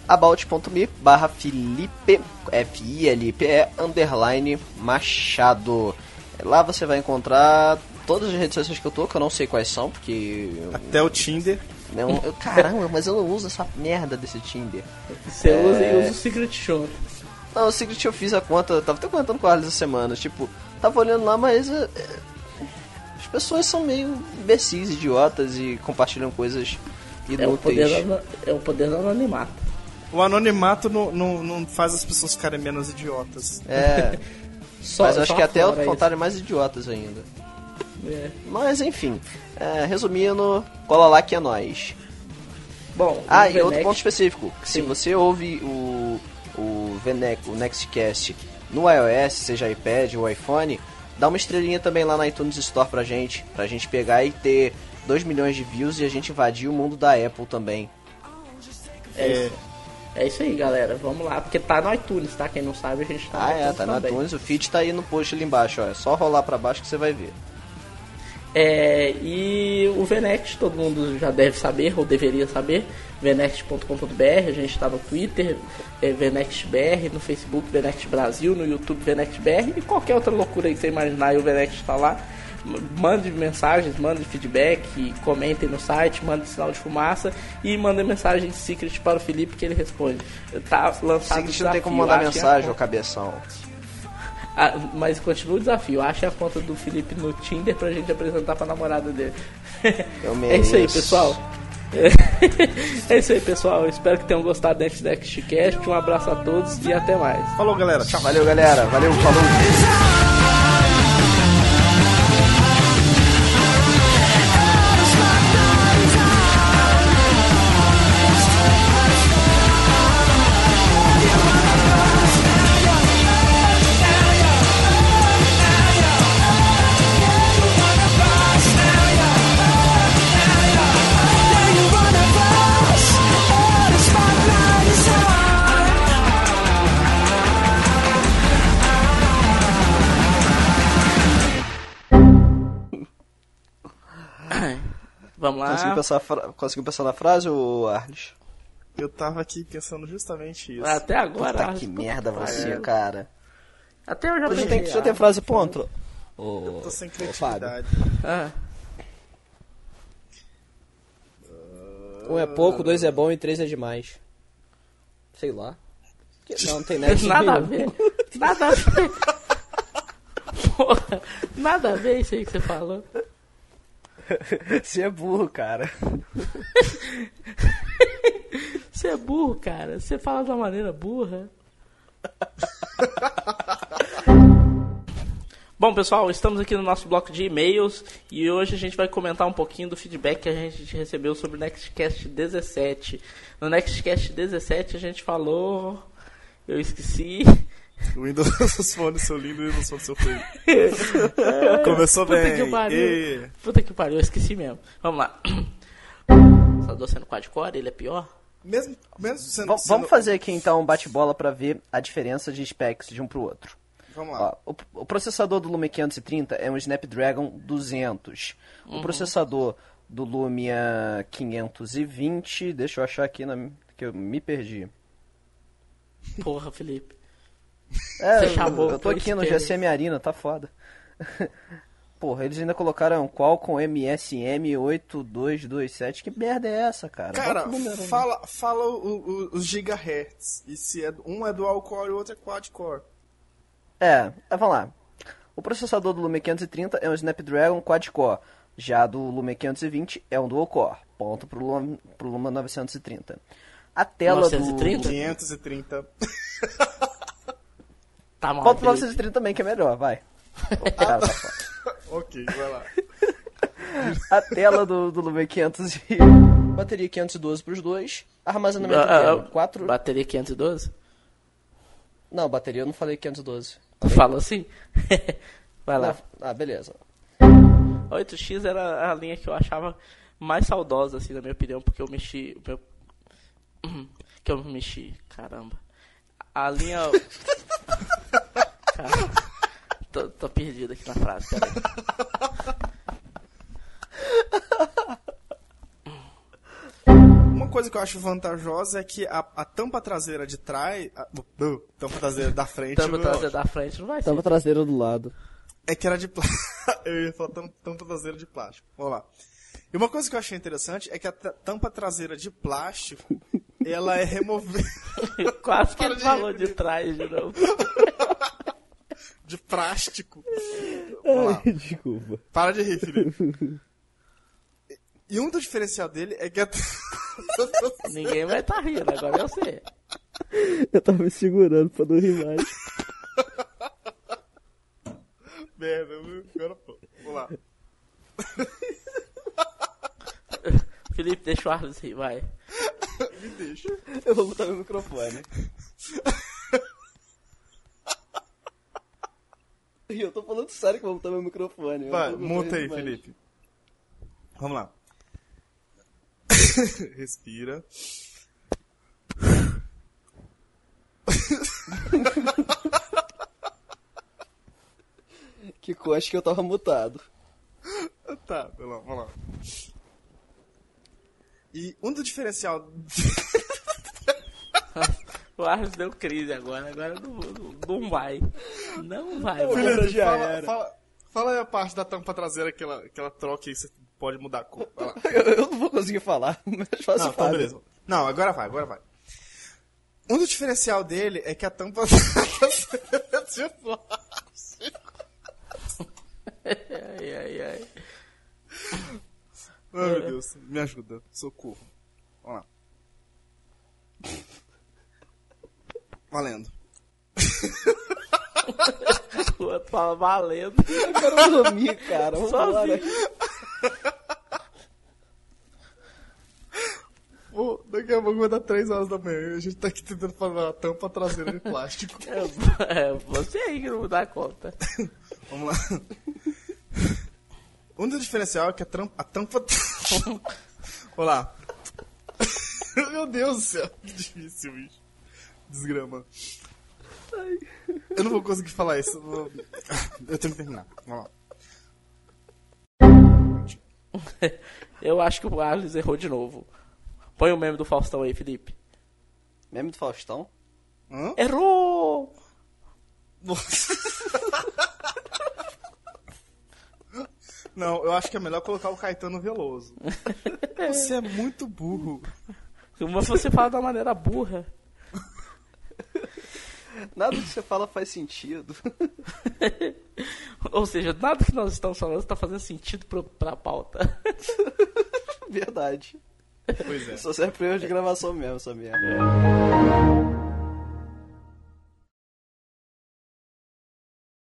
about.me barra Felipe, F-I-L-P-E, underline Machado. Lá você vai encontrar todas as redes sociais que eu tô, que eu não sei quais são, porque... Até o Tinder. Não, eu, caramba, mas eu não uso essa merda desse Tinder. Você é... usa e usa o Secret Show. Não, o Secret eu fiz a conta, eu tava até comentando com o Arles essa semana, tipo, tava olhando lá, mas é, as pessoas são meio imbecis, idiotas e compartilham coisas inúteis. É o poder do, é o poder do anonimato. O anonimato não, não, não faz as pessoas ficarem menos idiotas. É. só, mas acho que até faltarem mais idiotas ainda. É. Mas enfim, é, resumindo, cola lá que é nós. Bom, ah, e outro ponto específico. Sim. Se você ouve o o, VNEC, o Nextcast no iOS, seja iPad ou iPhone, dá uma estrelinha também lá na iTunes Store pra gente, pra gente pegar e ter 2 milhões de views e a gente invadir o mundo da Apple também. É, é isso aí, galera. Vamos lá, porque tá no iTunes, tá? Quem não sabe, a gente tá no Ah, é, tá no também. iTunes. O feed tá aí no post ali embaixo, ó. É só rolar pra baixo que você vai ver. É, e o Venext, todo mundo já deve saber, ou deveria saber, venext.com.br, a gente está no Twitter, é VenextBR, no Facebook Venext Brasil, no YouTube VenextBR e qualquer outra loucura que você imaginar, o Venext está lá. Mande mensagens, mande feedback, comentem no site, mande sinal de fumaça e mande mensagem secret para o Felipe que ele responde. Tá lançado Secret não tem como mandar mensagem, ô cabeção. Ah, mas continua o desafio. Ache a conta do Felipe no Tinder pra gente apresentar pra namorada dele. é isso aí, pessoal. é isso aí, pessoal. Espero que tenham gostado desse Nextcast. Um abraço a todos e até mais. Falou, galera. Tchau. Valeu, galera. Valeu, falou. Conseguiu pensar, fra... Conseguiu pensar na frase, ou Arles? Eu tava aqui pensando justamente isso. Até agora. Puta Arles, que merda você, cara. Até eu já pensei. Tem, já tem frase pronto. eu tô sem criatividade. Ah. Um é pouco, dois é bom e três é demais. Sei lá. Não, não tem nada, nada a ver. Nada a ver. Porra, nada a ver isso aí que você falou. Você é burro, cara. Você é burro, cara. Você fala de uma maneira burra. Bom, pessoal, estamos aqui no nosso bloco de e-mails e hoje a gente vai comentar um pouquinho do feedback que a gente recebeu sobre o Nextcast 17. No Nextcast 17 a gente falou. Eu esqueci. O Windows Phone seu lindo e o Windows Phone seu feio. Começou Puta bem. Que pariu. E... Puta que pariu, eu esqueci mesmo. Vamos lá. Salvador sendo quad-core, ele é pior? Mesmo, mesmo sendo, Vamos sendo... fazer aqui então um bate-bola para ver a diferença de specs de um pro outro. Vamos lá. Ó, o, o, processador do Lumia 530 é um Snapdragon 200. Uhum. O processador do Lumia 520, deixa eu achar aqui na, que eu me perdi. Porra, Felipe. É, Você chamou eu tô aqui no GSM Arena, tá foda. Porra, eles ainda colocaram Qualcomm MSM 8227. Que merda é essa, cara? Cara, fala, fala o, o, os gigahertz. E se é, um é dual core e o outro é quad core. É, vamos lá. O processador do Lumia 530 é um Snapdragon quad-core, já do Lumia 520 é um dual-core. Ponto pro Luma, pro Luma 930. A tela 930? do... 530. Tá mal. Pro Felipe. 930 também, que é melhor, vai. Tá, tá ok, vai lá. A tela do, do Lumia 500 e... Bateria 512 pros dois. Armazenamento Ah, ah, interno, ah, 4... Bateria 512? Não, bateria eu não falei 512. Fala assim? Vai lá. Não, Ah, beleza. A 8X era a linha que eu achava mais saudosa, assim, na minha opinião, porque eu mexi. o Meu... Que eu mexi, caramba. A linha. Cara, tô, tô perdido aqui na frase, peraí. Uma coisa que eu acho vantajosa é que a, a tampa traseira de trás. A, uh, tampa traseira da frente. Tampa traseira da frente não vai ser. Tampa traseira do lado. É que era de plástico. eu ia falar tam- tampa traseira de plástico. Vamos lá. E uma coisa que eu achei interessante é que a ta- tampa traseira de plástico, ela é removível. Quase que Para ele de falou de trás de novo. De plástico. Lá. Desculpa. Para de rir, Felipe. E um dos diferencial dele é que a... Ninguém vai estar rindo, agora eu sei. Eu tava me segurando pra não rir mais. Merda, agora pô. Vamos lá. Felipe, deixa o Arles rir, vai. Me deixa. Eu vou botar meu microfone. E eu tô falando sério que eu vou botar meu microfone. Vai, monta aí. Felipe. Vamos lá. Respira. Que coxa que eu tava mutado. Tá, vamos lá, vamos lá. E um do diferencial. O Arles deu crise agora, agora não, não, não vai. Não vai, já fala, era. fala, fala aí a parte da tampa traseira que ela, que ela troca e você pode mudar a cor. Eu, eu não vou conseguir falar, mas faço Não, então fácil. beleza. Não, agora vai, agora vai. Um do diferencial dele é que a tampa traseira é de plástico. Ai, ai, ai. Ai, meu Deus, me ajuda, socorro. Vamos lá. Valendo. O outro fala valendo. Eu quero dormir, cara. Vambora. Sozinho. Pô, daqui a pouco vai dar 3 horas da manhã e a gente tá aqui tentando fazer a tampa traseira de plástico. É, é você aí que não dá conta. Vamos lá. Um dos diferencial é que a, tram- a tampa. Vamos lá. Meu Deus do céu, que difícil, bicho. Desgrama. Eu não vou conseguir falar isso. eu vou- Eu tenho que terminar. Vamos lá. Eu acho que o Arles errou de novo. Põe o meme do Faustão aí, Felipe. Meme do Faustão? Hã? Errou! Nossa. Não, eu acho que é melhor colocar o Caetano Veloso. Você é muito burro. Mas você fala da maneira burra. Nada que você fala faz sentido. Ou seja, nada que nós estamos falando está fazendo sentido pro, pra pauta. Verdade. Pois é. Só serve pra erro de gravação mesmo, essa merda.